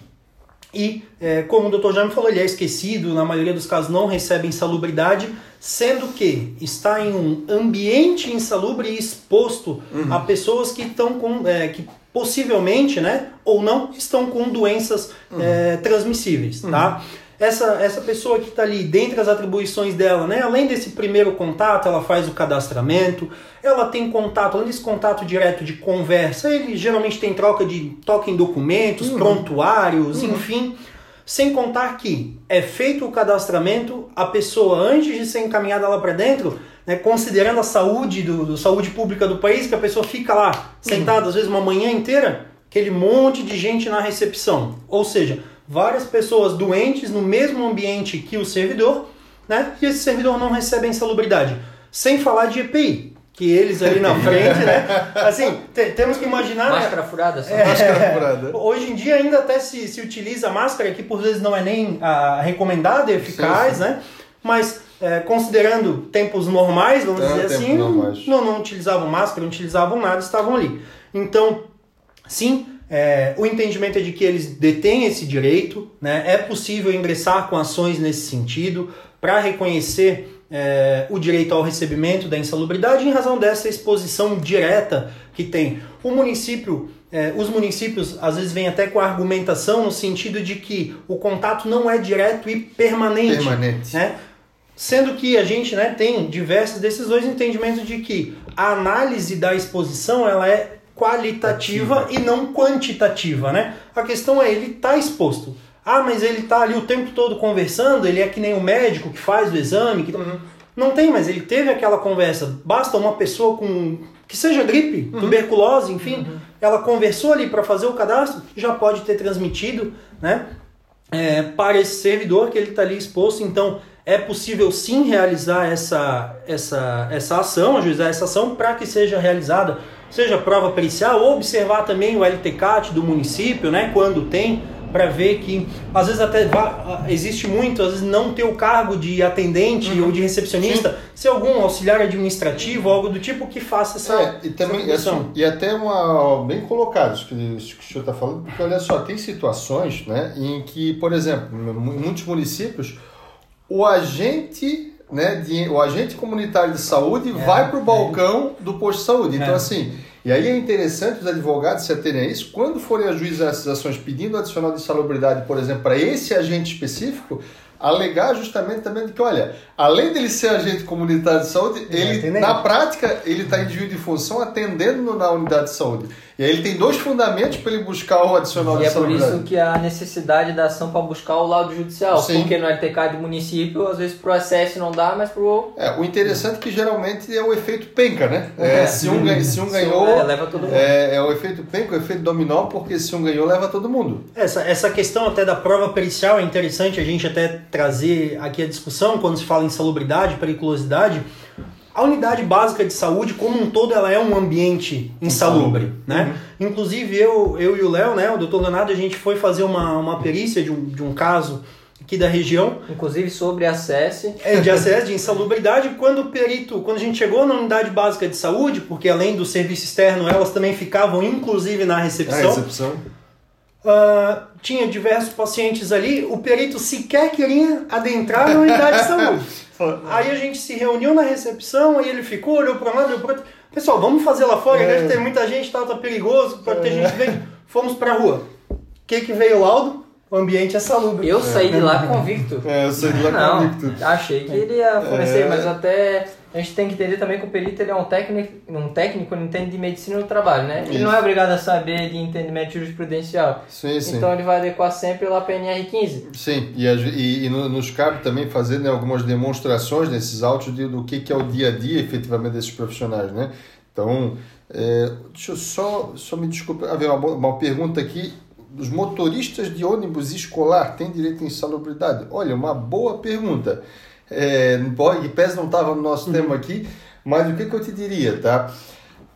e, é, como o doutor já me falou, ele é esquecido, na maioria dos casos não recebe insalubridade, sendo que está em um ambiente insalubre e exposto uhum. a pessoas que estão com. É, que possivelmente, né, ou não, estão com doenças uhum. é, transmissíveis, tá? Uhum essa, essa pessoa que está ali, dentre as atribuições dela, né, além desse primeiro contato, ela faz o cadastramento, ela tem contato, além desse contato direto de conversa, ele geralmente tem troca de toque em documentos, uhum. prontuários, uhum. enfim. Sem contar que é feito o cadastramento, a pessoa, antes de ser encaminhada lá para dentro, né, considerando a saúde do, do, saúde pública do país, que a pessoa fica lá sentada, uhum. às vezes uma manhã inteira, aquele monte de gente na recepção. Ou seja, várias pessoas doentes no mesmo ambiente que o servidor, né? E esse servidor não recebe a insalubridade. Sem falar de EPI, que eles ali na frente, né? Assim, temos que imaginar. Né? Máscara furada, só. É, máscara furada. Hoje em dia ainda até se, se utiliza máscara, que por vezes não é nem a recomendada e eficaz, sim, sim. né? Mas é, considerando tempos normais, vamos é, dizer assim, não, não utilizavam máscara, não utilizavam nada, estavam ali. Então, sim, é, o entendimento é de que eles detêm esse direito, né? é possível ingressar com ações nesse sentido para reconhecer é, o direito ao recebimento da insalubridade em razão dessa exposição direta que tem. O município, é, os municípios às vezes vêm até com a argumentação no sentido de que o contato não é direto e permanente. Permanente. Né? Sendo que a gente né, tem diversos desses dois entendimentos de que a análise da exposição ela é qualitativa Ativa. e não quantitativa, né? A questão é ele está exposto. Ah, mas ele está ali o tempo todo conversando, ele é que nem o médico que faz o exame, que... Uhum. não tem, mas ele teve aquela conversa. Basta uma pessoa com que seja gripe, uhum. tuberculose, enfim, uhum. ela conversou ali para fazer o cadastro, já pode ter transmitido, né? É, para esse servidor que ele está ali exposto. Então, é possível sim realizar essa, essa, essa ação, ajuizar essa ação para que seja realizada seja prova pericial, ou observar também o LTCAT do município, né, quando tem, para ver que às vezes até existe muito, às vezes não ter o cargo de atendente uhum. ou de recepcionista, Sim. ser algum auxiliar administrativo, algo do tipo que faça essa. É, e também assim, e até uma bem colocado isso que, isso que o senhor está falando, porque olha só, tem situações, né, em que, por exemplo, em muitos municípios o agente né, de, o agente comunitário de saúde é, vai para o balcão é. do posto de saúde. Então, é. assim, e aí é interessante os advogados se aterem a isso, quando forem ajuizar essas ações pedindo adicional de insalubridade, por exemplo, para esse agente específico, alegar justamente também de que, olha, além dele ser agente comunitário de saúde, ele, na prática, ele está em desvio de função atendendo na unidade de saúde. E aí ele tem dois fundamentos para ele buscar o adicional e de é por isso que a necessidade da ação para buscar o laudo judicial. Sim. Porque no LTK do município, às vezes pro acesso não dá, mas pro... É, o interessante é que geralmente é o efeito penca, né? É, é. Se, um, se um ganhou... É, leva todo mundo. É, é o efeito penca, o efeito dominó, porque se um ganhou, leva todo mundo. Essa, essa questão até da prova pericial é interessante a gente até trazer aqui a discussão quando se fala em salubridade, periculosidade a unidade básica de saúde, como um todo, ela é um ambiente insalubre, né? Uhum. Inclusive, eu, eu e o Léo, né, o doutor Leonardo, a gente foi fazer uma, uma perícia de um, de um caso aqui da região. Inclusive sobre acesso. É, de acesso, de insalubridade. Quando o perito, quando a gente chegou na unidade básica de saúde, porque além do serviço externo, elas também ficavam inclusive na recepção. Recepção. Uh, tinha diversos pacientes ali, o perito sequer queria adentrar na unidade de saúde. aí a gente se reuniu na recepção, aí ele ficou, olhou para um lado, olhou para outro. Pessoal, vamos fazer lá fora, é. deve ter muita gente, tá, tá perigoso, pode ter é. gente vendo. Fomos pra rua. O que que veio o laudo? O ambiente é salubre. Eu saí de lá convicto. É, eu saí de lá não, convicto. Achei que ele ia fornecer, é. mas até a gente tem que entender também que o perito ele é um técnico, um técnico que entende de medicina do trabalho, né? Ele Isso. não é obrigado a saber de entendimento jurisprudencial. Sim, sim. Então ele vai adequar sempre lá a PNR15. Sim, e, e, e nos cabe também fazer né, algumas demonstrações nesses autos de, do que, que é o dia a dia efetivamente desses profissionais, né? Então, é, deixa eu só, só me desculpa, haver uma, uma pergunta aqui. Os motoristas de ônibus escolar têm direito à insalubridade? Olha, uma boa pergunta. É, e PES não estava no nosso tema aqui, mas o que, que eu te diria, tá?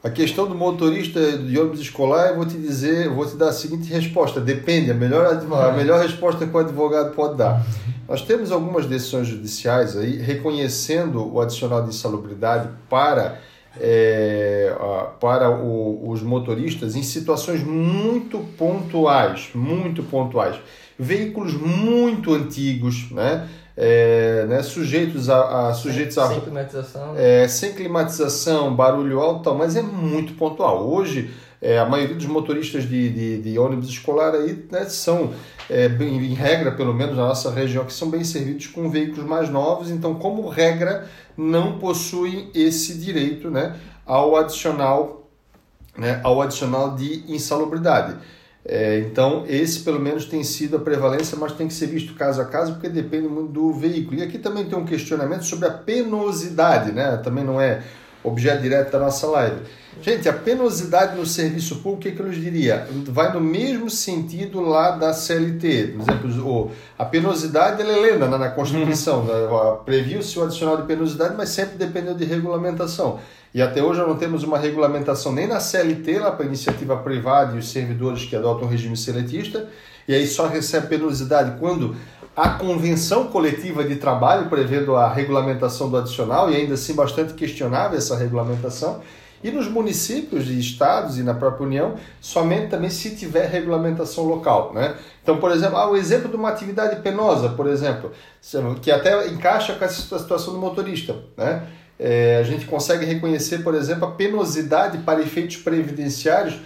A questão do motorista de ônibus escolar, eu vou te dizer, vou te dar a seguinte resposta: depende, a melhor, a melhor resposta que o advogado pode dar. Nós temos algumas decisões judiciais aí reconhecendo o adicional de insalubridade para, é, para o, os motoristas em situações muito pontuais, muito pontuais. Veículos muito antigos, né? É, né, sujeitos a, a sujeitos sem, a sem climatização, né? é, sem climatização, barulho alto, tal, mas é muito pontual. Hoje é, a maioria dos motoristas de, de, de ônibus escolar aí né, são é, bem, em regra, pelo menos na nossa região, que são bem servidos com veículos mais novos, então como regra não possuem esse direito né, ao adicional né, ao adicional de insalubridade. É, então, esse pelo menos tem sido a prevalência, mas tem que ser visto caso a caso, porque depende muito do veículo. E aqui também tem um questionamento sobre a penosidade, né? Também não é objeto direto da nossa live. Gente, a penosidade no serviço público, o que, que eu lhes diria? Vai no mesmo sentido lá da CLT. Por exemplo, a penosidade ela é lenda né, na Constituição. Uhum. Previu-se o adicional de penosidade, mas sempre dependeu de regulamentação. E até hoje não temos uma regulamentação nem na CLT, lá para iniciativa privada e os servidores que adotam o regime seletista, e aí só recebe penosidade quando a convenção coletiva de trabalho prevendo a regulamentação do adicional, e ainda assim bastante questionável essa regulamentação, e nos municípios e estados e na própria União, somente também se tiver regulamentação local. Né? Então, por exemplo, ah, o exemplo de uma atividade penosa, por exemplo, que até encaixa com a situação do motorista. Né? É, a gente consegue reconhecer, por exemplo, a penosidade para efeitos previdenciários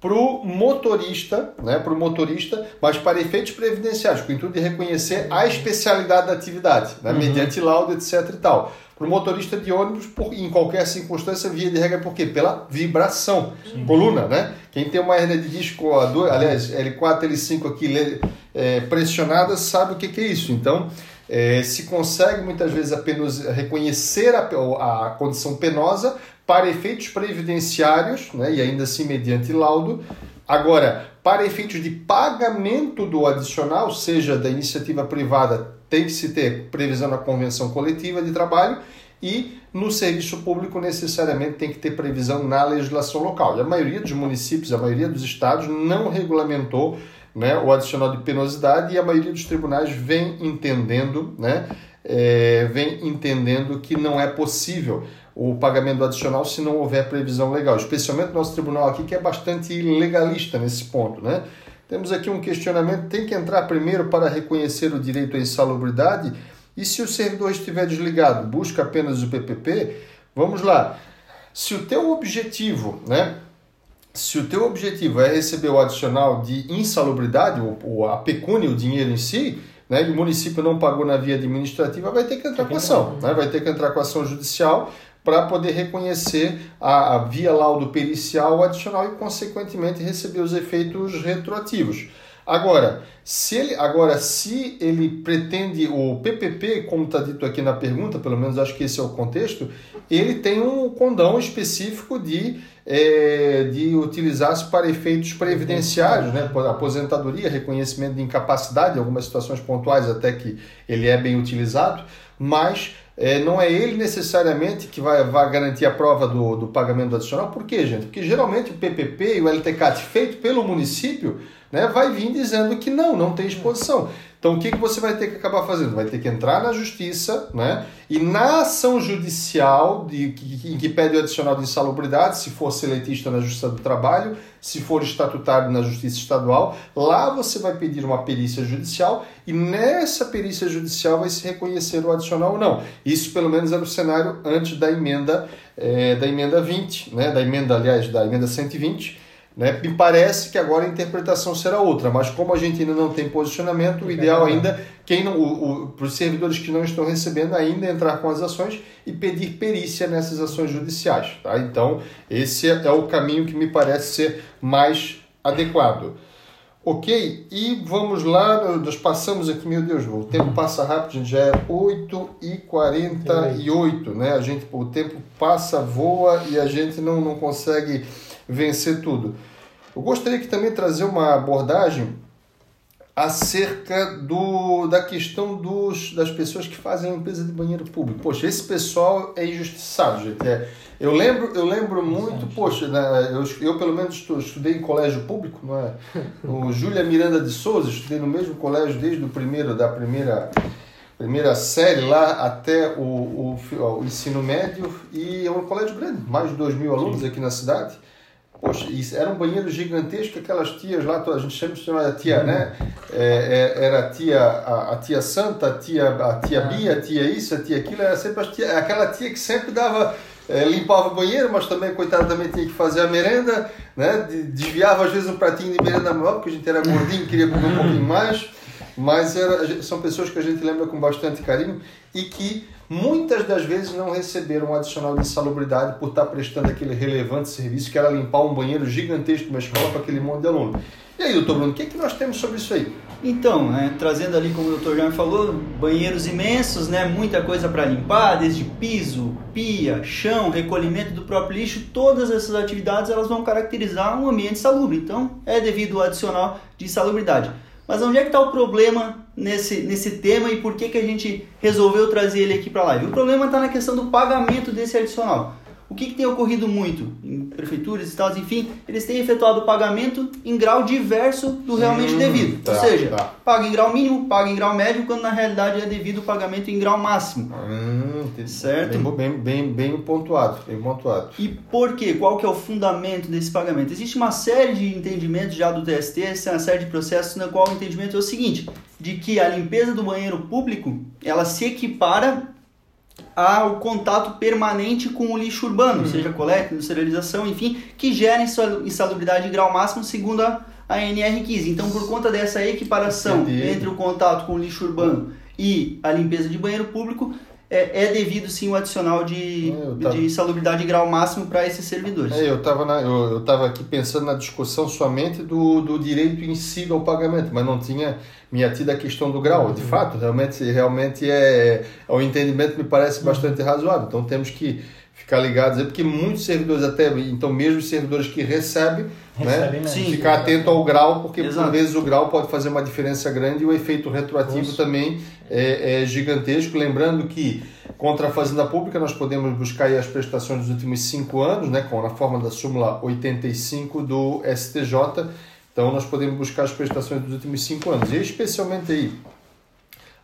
para o motorista, né, para o motorista, mas para efeitos previdenciários, com o intuito de reconhecer a especialidade da atividade, né, uhum. mediante laudo, etc. e tal. Para o motorista de ônibus, por, em qualquer circunstância, via de regra, por quê? Pela vibração. Sim. Coluna, né? Quem tem uma hernia de disco, aliás, L4, L5 aqui é, pressionada, sabe o que, que é isso. Então, é, se consegue muitas vezes apenas reconhecer a, a condição penosa para efeitos previdenciários, né, e ainda assim mediante laudo. Agora, para efeitos de pagamento do adicional, seja da iniciativa privada, tem que se ter previsão na convenção coletiva de trabalho e no serviço público necessariamente tem que ter previsão na legislação local. E a maioria dos municípios, a maioria dos estados não regulamentou né, o adicional de penosidade e a maioria dos tribunais vem entendendo, né, é, vem entendendo que não é possível o pagamento adicional se não houver previsão legal, especialmente o nosso tribunal aqui que é bastante legalista nesse ponto, né? Temos aqui um questionamento, tem que entrar primeiro para reconhecer o direito à insalubridade e se o servidor estiver desligado, busca apenas o PPP? Vamos lá. Se o teu objetivo, né, se o teu objetivo é receber o adicional de insalubridade, ou, a pecúnia, o dinheiro em si, né, e o município não pagou na via administrativa, vai ter que entrar com ação, né, vai ter que entrar com ação judicial para poder reconhecer a, a via laudo pericial adicional e, consequentemente, receber os efeitos retroativos. Agora, se ele, agora, se ele pretende o PPP, como está dito aqui na pergunta, pelo menos acho que esse é o contexto, ele tem um condão específico de, é, de utilizar-se para efeitos previdenciários, né? aposentadoria, reconhecimento de incapacidade, algumas situações pontuais até que ele é bem utilizado, mas é, não é ele necessariamente que vai, vai garantir a prova do, do pagamento adicional. Por quê, gente? Porque geralmente o PPP e o LTCAT feito pelo município né, vai vir dizendo que não, não tem exposição. Então o que, que você vai ter que acabar fazendo? Vai ter que entrar na justiça, né? E na ação judicial de, que, em que pede o adicional de insalubridade, se for seletista na Justiça do Trabalho, se for estatutário na Justiça Estadual, lá você vai pedir uma perícia judicial e nessa perícia judicial vai se reconhecer o adicional ou não. Isso pelo menos era o cenário antes da emenda, é, da emenda 20, né? Da emenda, aliás, da emenda 120 né? Me parece que agora a interpretação será outra, mas como a gente ainda não tem posicionamento, o ideal ainda, quem não, o, o, para os servidores que não estão recebendo, ainda entrar com as ações e pedir perícia nessas ações judiciais. Tá? Então, esse é o caminho que me parece ser mais adequado. Ok, e vamos lá, nós passamos aqui, meu Deus, o tempo passa rápido, gente, já é 8h48, né? A gente, o tempo passa, voa e a gente não, não consegue vencer tudo. Eu gostaria que também trazer uma abordagem acerca do, da questão dos, das pessoas que fazem limpeza de banheiro público. Poxa, esse pessoal é injustiçado, gente. É, eu lembro, eu lembro muito, poxa, né, eu, eu pelo menos estudei em colégio público, não é? O Júlia Miranda de Souza, estudei no mesmo colégio desde o primeiro, da primeira primeira série lá até o, o, o, ensino médio e é um colégio grande, mais de 2 mil alunos aqui na cidade. Poxa, isso era um banheiro gigantesco, aquelas tias lá, a gente chama de tia, né? É, é, era a tia, a, a, tia Santa, a tia, a tia ah. Bia, a tia isso, a tia aquilo, era sempre tia, aquela tia que sempre dava, é, limpava o banheiro, mas também, coitada, também tinha que fazer a merenda, né? Desviava às vezes um pratinho de merenda maior, porque a gente era gordinho, queria comer um pouquinho mais, mas era, são pessoas que a gente lembra com bastante carinho e que muitas das vezes não receberam um adicional de insalubridade por estar prestando aquele relevante serviço que era limpar um banheiro gigantesco de uma escola para aquele monte de aluno. E aí, doutor Bruno, o que, é que nós temos sobre isso aí? Então, né, trazendo ali, como o doutor Jaime falou, banheiros imensos, né, muita coisa para limpar, desde piso, pia, chão, recolhimento do próprio lixo, todas essas atividades elas vão caracterizar um ambiente salubre. Então, é devido ao adicional de insalubridade. Mas onde é que está o problema nesse, nesse tema e por que, que a gente resolveu trazer ele aqui para a live? O problema está na questão do pagamento desse adicional. O que, que, tem ocorrido muito em prefeituras, estados, enfim, eles têm efetuado o pagamento em grau diverso do realmente hum, devido. Tá, Ou seja, tá. paga em grau mínimo, paga em grau médio, quando na realidade é devido o pagamento em grau máximo. Hum, certo? Bem, bem, bem, pontuado, bem pontuado. E por quê? Qual que é o fundamento desse pagamento? Existe uma série de entendimentos já do TST, uma série de processos na qual o entendimento é o seguinte, de que a limpeza do banheiro público, ela se equipara ao contato permanente com o lixo urbano, uhum. seja coleta, industrialização, enfim, que gera insalubridade de grau máximo segundo a, a NR15. Então, por conta dessa equiparação Entendi. entre o contato com o lixo urbano e a limpeza de banheiro público, é, é devido sim o adicional de, tava... de insalubridade de grau máximo para esses servidores. É, eu estava eu, eu aqui pensando na discussão somente do, do direito em si ao pagamento, mas não tinha me atido a questão do grau. De uhum. fato, realmente, realmente é, é um entendimento me parece bastante razoável. Então temos que ficar ligados, porque muitos servidores até, então mesmo os servidores que recebem, né, Sim, ficar atento ao grau, porque Exato. por vezes o grau pode fazer uma diferença grande e o efeito retroativo Nossa. também é, é, gigantesco. Lembrando que contra a Fazenda Pública nós podemos buscar as prestações dos últimos cinco anos, né, com a forma da súmula 85 do STJ, então nós podemos buscar as prestações dos últimos cinco anos, e especialmente aí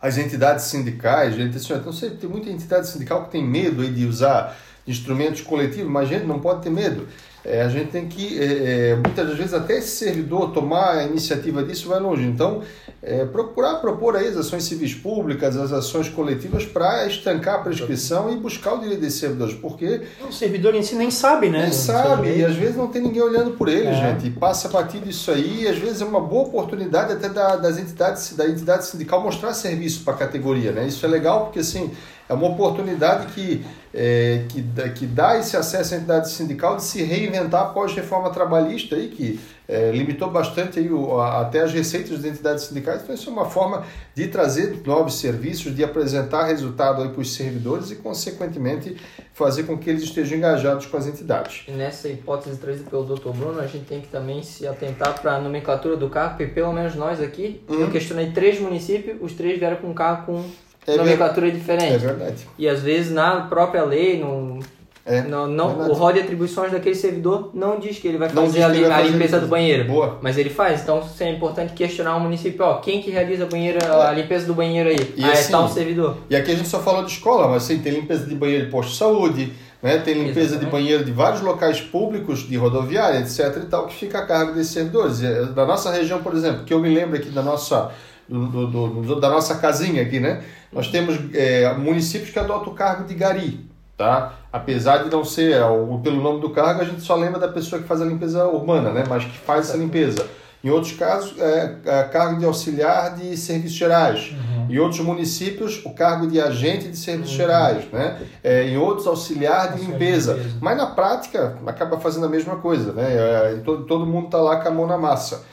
as entidades sindicais, gente, assim, não sei, tem muita entidade sindical que tem medo aí de usar instrumentos coletivos, mas a gente não pode ter medo. É, a gente tem que, é, é, muitas das vezes, até esse servidor tomar a iniciativa disso vai longe. Então, é, procurar propor aí as ações civis públicas, as ações coletivas para estancar a prescrição e buscar o direito desses servidores, porque... O servidor em si nem sabe, né? Nem sabe, e às vezes não tem ninguém olhando por ele, é. gente, e passa batido isso aí, e às vezes é uma boa oportunidade até da, das entidades, da entidade sindical mostrar serviço para a categoria, né? Isso é legal porque, assim, é uma oportunidade que, é, que, que dá esse acesso à entidade sindical de se reinventar após a reforma trabalhista aí, que é, limitou bastante aí o, a, até as receitas das entidades sindicais. Então, isso é uma forma de trazer novos serviços, de apresentar resultado para os servidores e, consequentemente, fazer com que eles estejam engajados com as entidades. E nessa hipótese trazida pelo Dr. Bruno, a gente tem que também se atentar para a nomenclatura do carro, porque pelo menos nós aqui, eu questionei três municípios, os três vieram com um carro com é nomenclatura diferente. É verdade. E às vezes na própria lei, no, É, Não, não, verdade. o rol de atribuições daquele servidor não diz que ele vai fazer diz a, ele vai fazer limpeza limpeza. do banheiro. Boa. Mas ele faz, então é importante questionar o município, ó, quem que realiza a, banheira, a limpeza do banheiro aí? E ah, assim, é tal servidor. E aqui a gente só falou de escola, mas sim, tem limpeza de banheiro de posto de saúde, né? tem limpeza de Exatamente. banheiro de vários locais públicos, de rodoviária, etc. e tal, que fica a cargo desses servidores. Eh, Da nossa região, por exemplo, que eu me lembro aqui da nossa, do- do- da nossa casinha aqui, né? Nós temos eh, municípios que adotam o cargo de gari, tá? Apesar de não ser o- pelo nome do cargo, a gente só lembra da pessoa que faz a limpeza urbana, né? Mas que faz essa limpeza. Em outros casos, é, é cargo de auxiliar de serviços gerais. Em outros municípios, o cargo de agente de serviços gerais. Né? É, em outros, auxiliar de limpeza. Mas na prática, acaba fazendo a mesma coisa. Né? É, todo, todo mundo está lá com a mão na massa.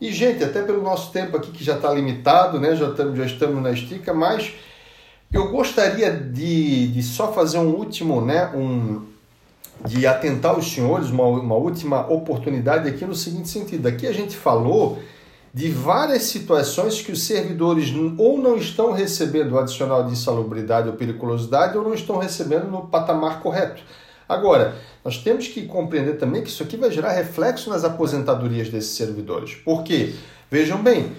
E, gente, até pelo nosso tempo aqui, que já está limitado, né? já, estamos, já estamos na estica, mas eu gostaria de, de só fazer um último, né? um, de atentar aos senhores, uma, uma última oportunidade aqui no seguinte sentido. Aqui a gente falou de várias situações que os servidores ou não estão recebendo o adicional de insalubridade ou periculosidade ou não estão recebendo no patamar correto. Agora, nós temos que compreender também que isso aqui vai gerar reflexo nas aposentadorias desses servidores. Por quê? Vejam bem,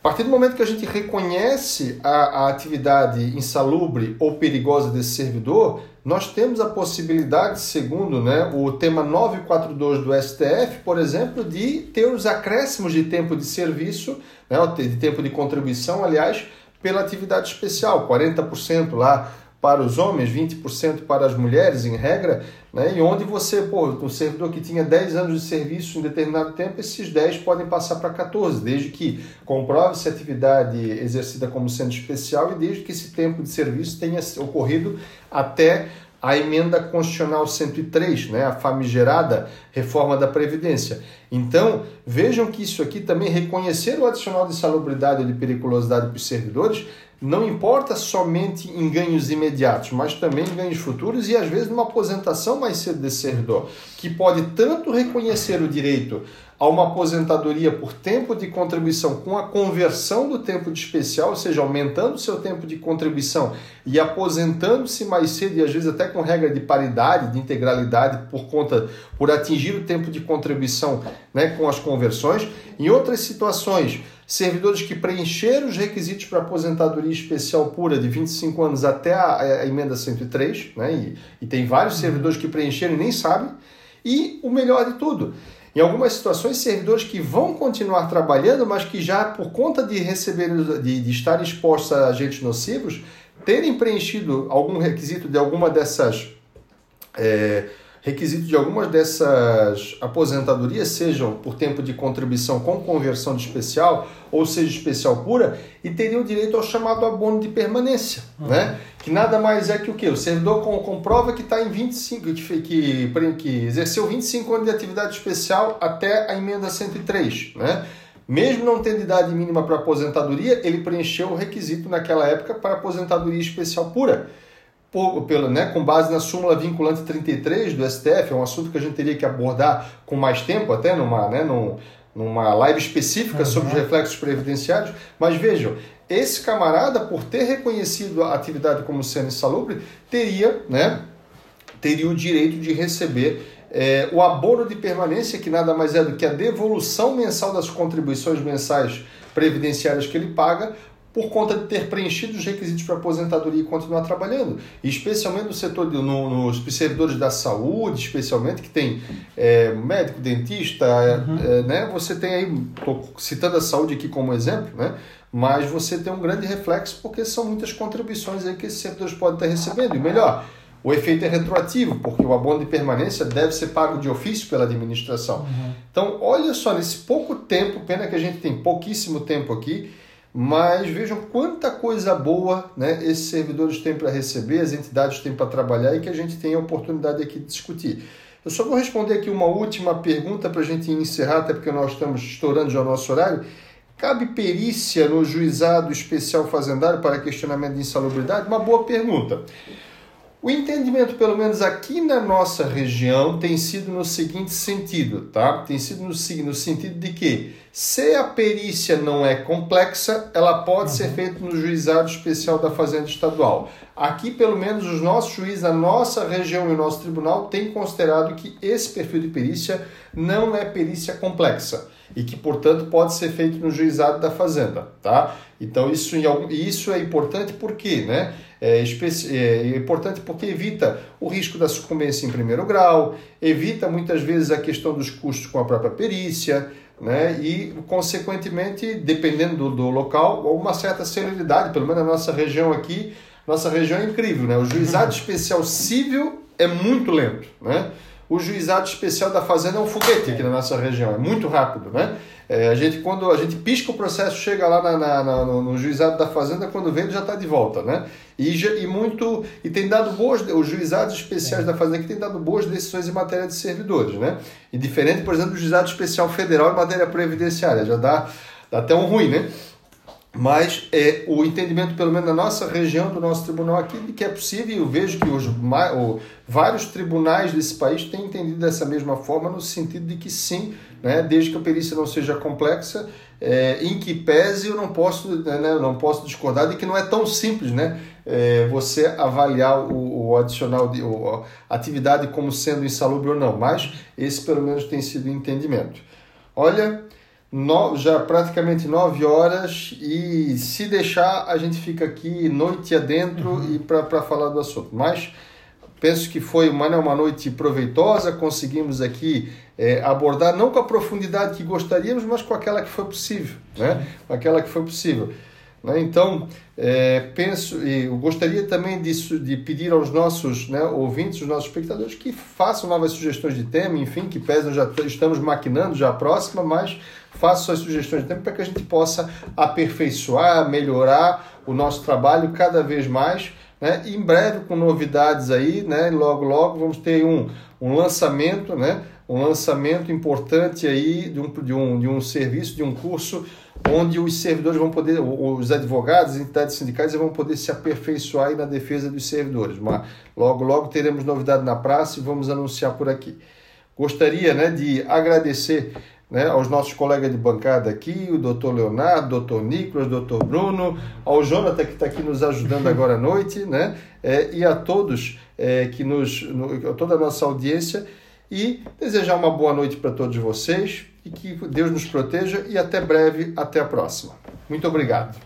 a partir do momento que a gente reconhece a, a atividade insalubre ou perigosa desse servidor, nós temos a possibilidade, segundo né, o tema 942 do STF, por exemplo, de ter os acréscimos de tempo de serviço, né, de tempo de contribuição, aliás, pela atividade especial, 40% lá para os homens, 20% para as mulheres, em regra, né? e onde você, pô, um servidor que tinha 10 anos de serviço em determinado tempo, esses 10 podem passar para 14, desde que comprove-se a atividade exercida como sendo especial e desde que esse tempo de serviço tenha ocorrido até a emenda constitucional 103, né, a famigerada reforma da Previdência. Então, vejam que isso aqui também, reconhecer o adicional de salubridade ou de periculosidade para os servidores, não importa somente em ganhos imediatos, mas também em ganhos futuros e às vezes numa aposentação mais cedo desse servidor, que pode tanto reconhecer o direito a uma aposentadoria por tempo de contribuição com a conversão do tempo de especial, ou seja, aumentando seu tempo de contribuição e aposentando-se mais cedo e às vezes até com regra de paridade, de integralidade por conta por atingir o tempo de contribuição, né, com as conversões. Em outras situações, servidores que preencheram os requisitos para aposentadoria especial pura de 25 anos até a, a emenda 103, né, e, e tem vários servidores que preencheram e nem sabem. E o melhor de tudo, em algumas situações, servidores que vão continuar trabalhando, mas que já por conta de receber, de, de estar expostos a agentes nocivos, terem preenchido algum requisito de alguma dessas é, requisitos de algumas dessas aposentadorias, sejam por tempo de contribuição com conversão de especial, ou seja, especial pura, e teriam direito ao chamado abono de permanência, né? que nada mais é que o quê? O servidor com- comprova que está em 25, que, que, que exerceu 25 anos de atividade especial até a emenda 103, né? Mesmo não tendo idade mínima para aposentadoria, ele preencheu o requisito naquela época para aposentadoria especial pura por- pelo, né, com base na súmula vinculante 33 do STF, é um assunto que a gente teria que abordar com mais tempo, até numa, né, num- numa live específica sobre os reflexos previdenciários. Mas vejam, esse camarada, por ter reconhecido a atividade como sendo insalubre, teria, né, teria o direito de receber é, o abono de permanência, que nada mais é do que a devolução mensal das contribuições mensais previdenciárias que ele paga, por conta de ter preenchido os requisitos para aposentadoria e continuar trabalhando. Especialmente no setor, de, no, nos servidores da saúde, especialmente, que tem é, médico, dentista, é, né? você tem aí, estou citando a saúde aqui como exemplo, né? mas você tem um grande reflexo porque são muitas contribuições aí que esses servidores podem estar recebendo. E melhor, o efeito é retroativo, porque o abono de permanência deve ser pago de ofício pela administração. Então, olha só, nesse pouco tempo, pena que a gente tem pouquíssimo tempo aqui, mas vejam quanta coisa boa né, esses servidores têm para receber, as entidades têm para trabalhar e que a gente tem a oportunidade aqui de discutir. Eu só vou responder aqui uma última pergunta para a gente encerrar, até porque nós estamos estourando já o nosso horário. Cabe perícia no juizado especial fazendário para questionamento de insalubridade? Uma boa pergunta. O entendimento, pelo menos aqui na nossa região, tem sido no seguinte sentido, tá? Tem sido no, no sentido de que, se a perícia não é complexa, ela pode uhum. ser feita no juizado especial da Fazenda Estadual. Aqui, pelo menos, os nossos juízes, a nossa região e o nosso tribunal têm considerado que esse perfil de perícia não é perícia complexa e que, portanto, pode ser feito no juizado da Fazenda, tá? Então, isso, isso é importante porque, né? É, é importante porque evita o risco da sucumbência em primeiro grau, evita muitas vezes a questão dos custos com a própria perícia, né? e, consequentemente, dependendo do, do local, uma certa celeridade, pelo menos na nossa região aqui, nossa região é incrível, né? O juizado especial civil é muito lento, né? O juizado especial da fazenda é um foguete aqui na nossa região, é muito rápido, né? É, a gente, quando a gente pisca o processo, chega lá na, na, na, no, no, juizado da fazenda, quando vem já está de volta, né? E, e muito e tem dado boas, os juizados especiais é. da fazenda que tem dado boas decisões em matéria de servidores, né? E diferente, por exemplo, do juizado especial federal em matéria previdenciária, já dá, dá até um ruim, né? Mas é o entendimento, pelo menos na nossa região, do nosso tribunal aqui, de que é possível, e eu vejo que os, o, vários tribunais desse país têm entendido dessa mesma forma, no sentido de que sim, né, desde que a perícia não seja complexa, é, em que pese eu não posso, né, não posso discordar de que não é tão simples né, é, você avaliar o, o adicional de o, a atividade como sendo insalubre ou não, mas esse pelo menos tem sido o entendimento. Olha, no, já praticamente nove horas e se deixar a gente fica aqui noite adentro uhum. e para falar do assunto. Mas penso que foi uma, né, uma noite proveitosa, conseguimos aqui é, abordar não com a profundidade que gostaríamos, mas com aquela que foi possível, né? Com aquela que foi possível. Né? Então, é, penso e eu gostaria também disso, de pedir aos nossos né, ouvintes, os nossos espectadores, que façam novas sugestões de tema, enfim, que pesam, já estamos maquinando já a próxima, mas façam suas sugestões de tema para que a gente possa aperfeiçoar, melhorar o nosso trabalho cada vez mais. Né? em breve com novidades aí, né? logo logo vamos ter um, um lançamento, né? um lançamento importante aí de um, de, um, de um serviço, de um curso onde os servidores vão poder, os advogados, as entidades sindicais vão poder se aperfeiçoar na defesa dos servidores. Mas logo, logo teremos novidade na praça e vamos anunciar por aqui. Gostaria né, de agradecer né, aos nossos colegas de bancada aqui, o doutor Leonardo, doutor Nicolas, doutor Bruno, ao Jonathan que está aqui nos ajudando agora à noite, né, é, e a todos é, que nos, no, toda a nossa audiência, e desejar uma boa noite para todos vocês e que Deus nos proteja e até breve, até a próxima. Muito obrigado.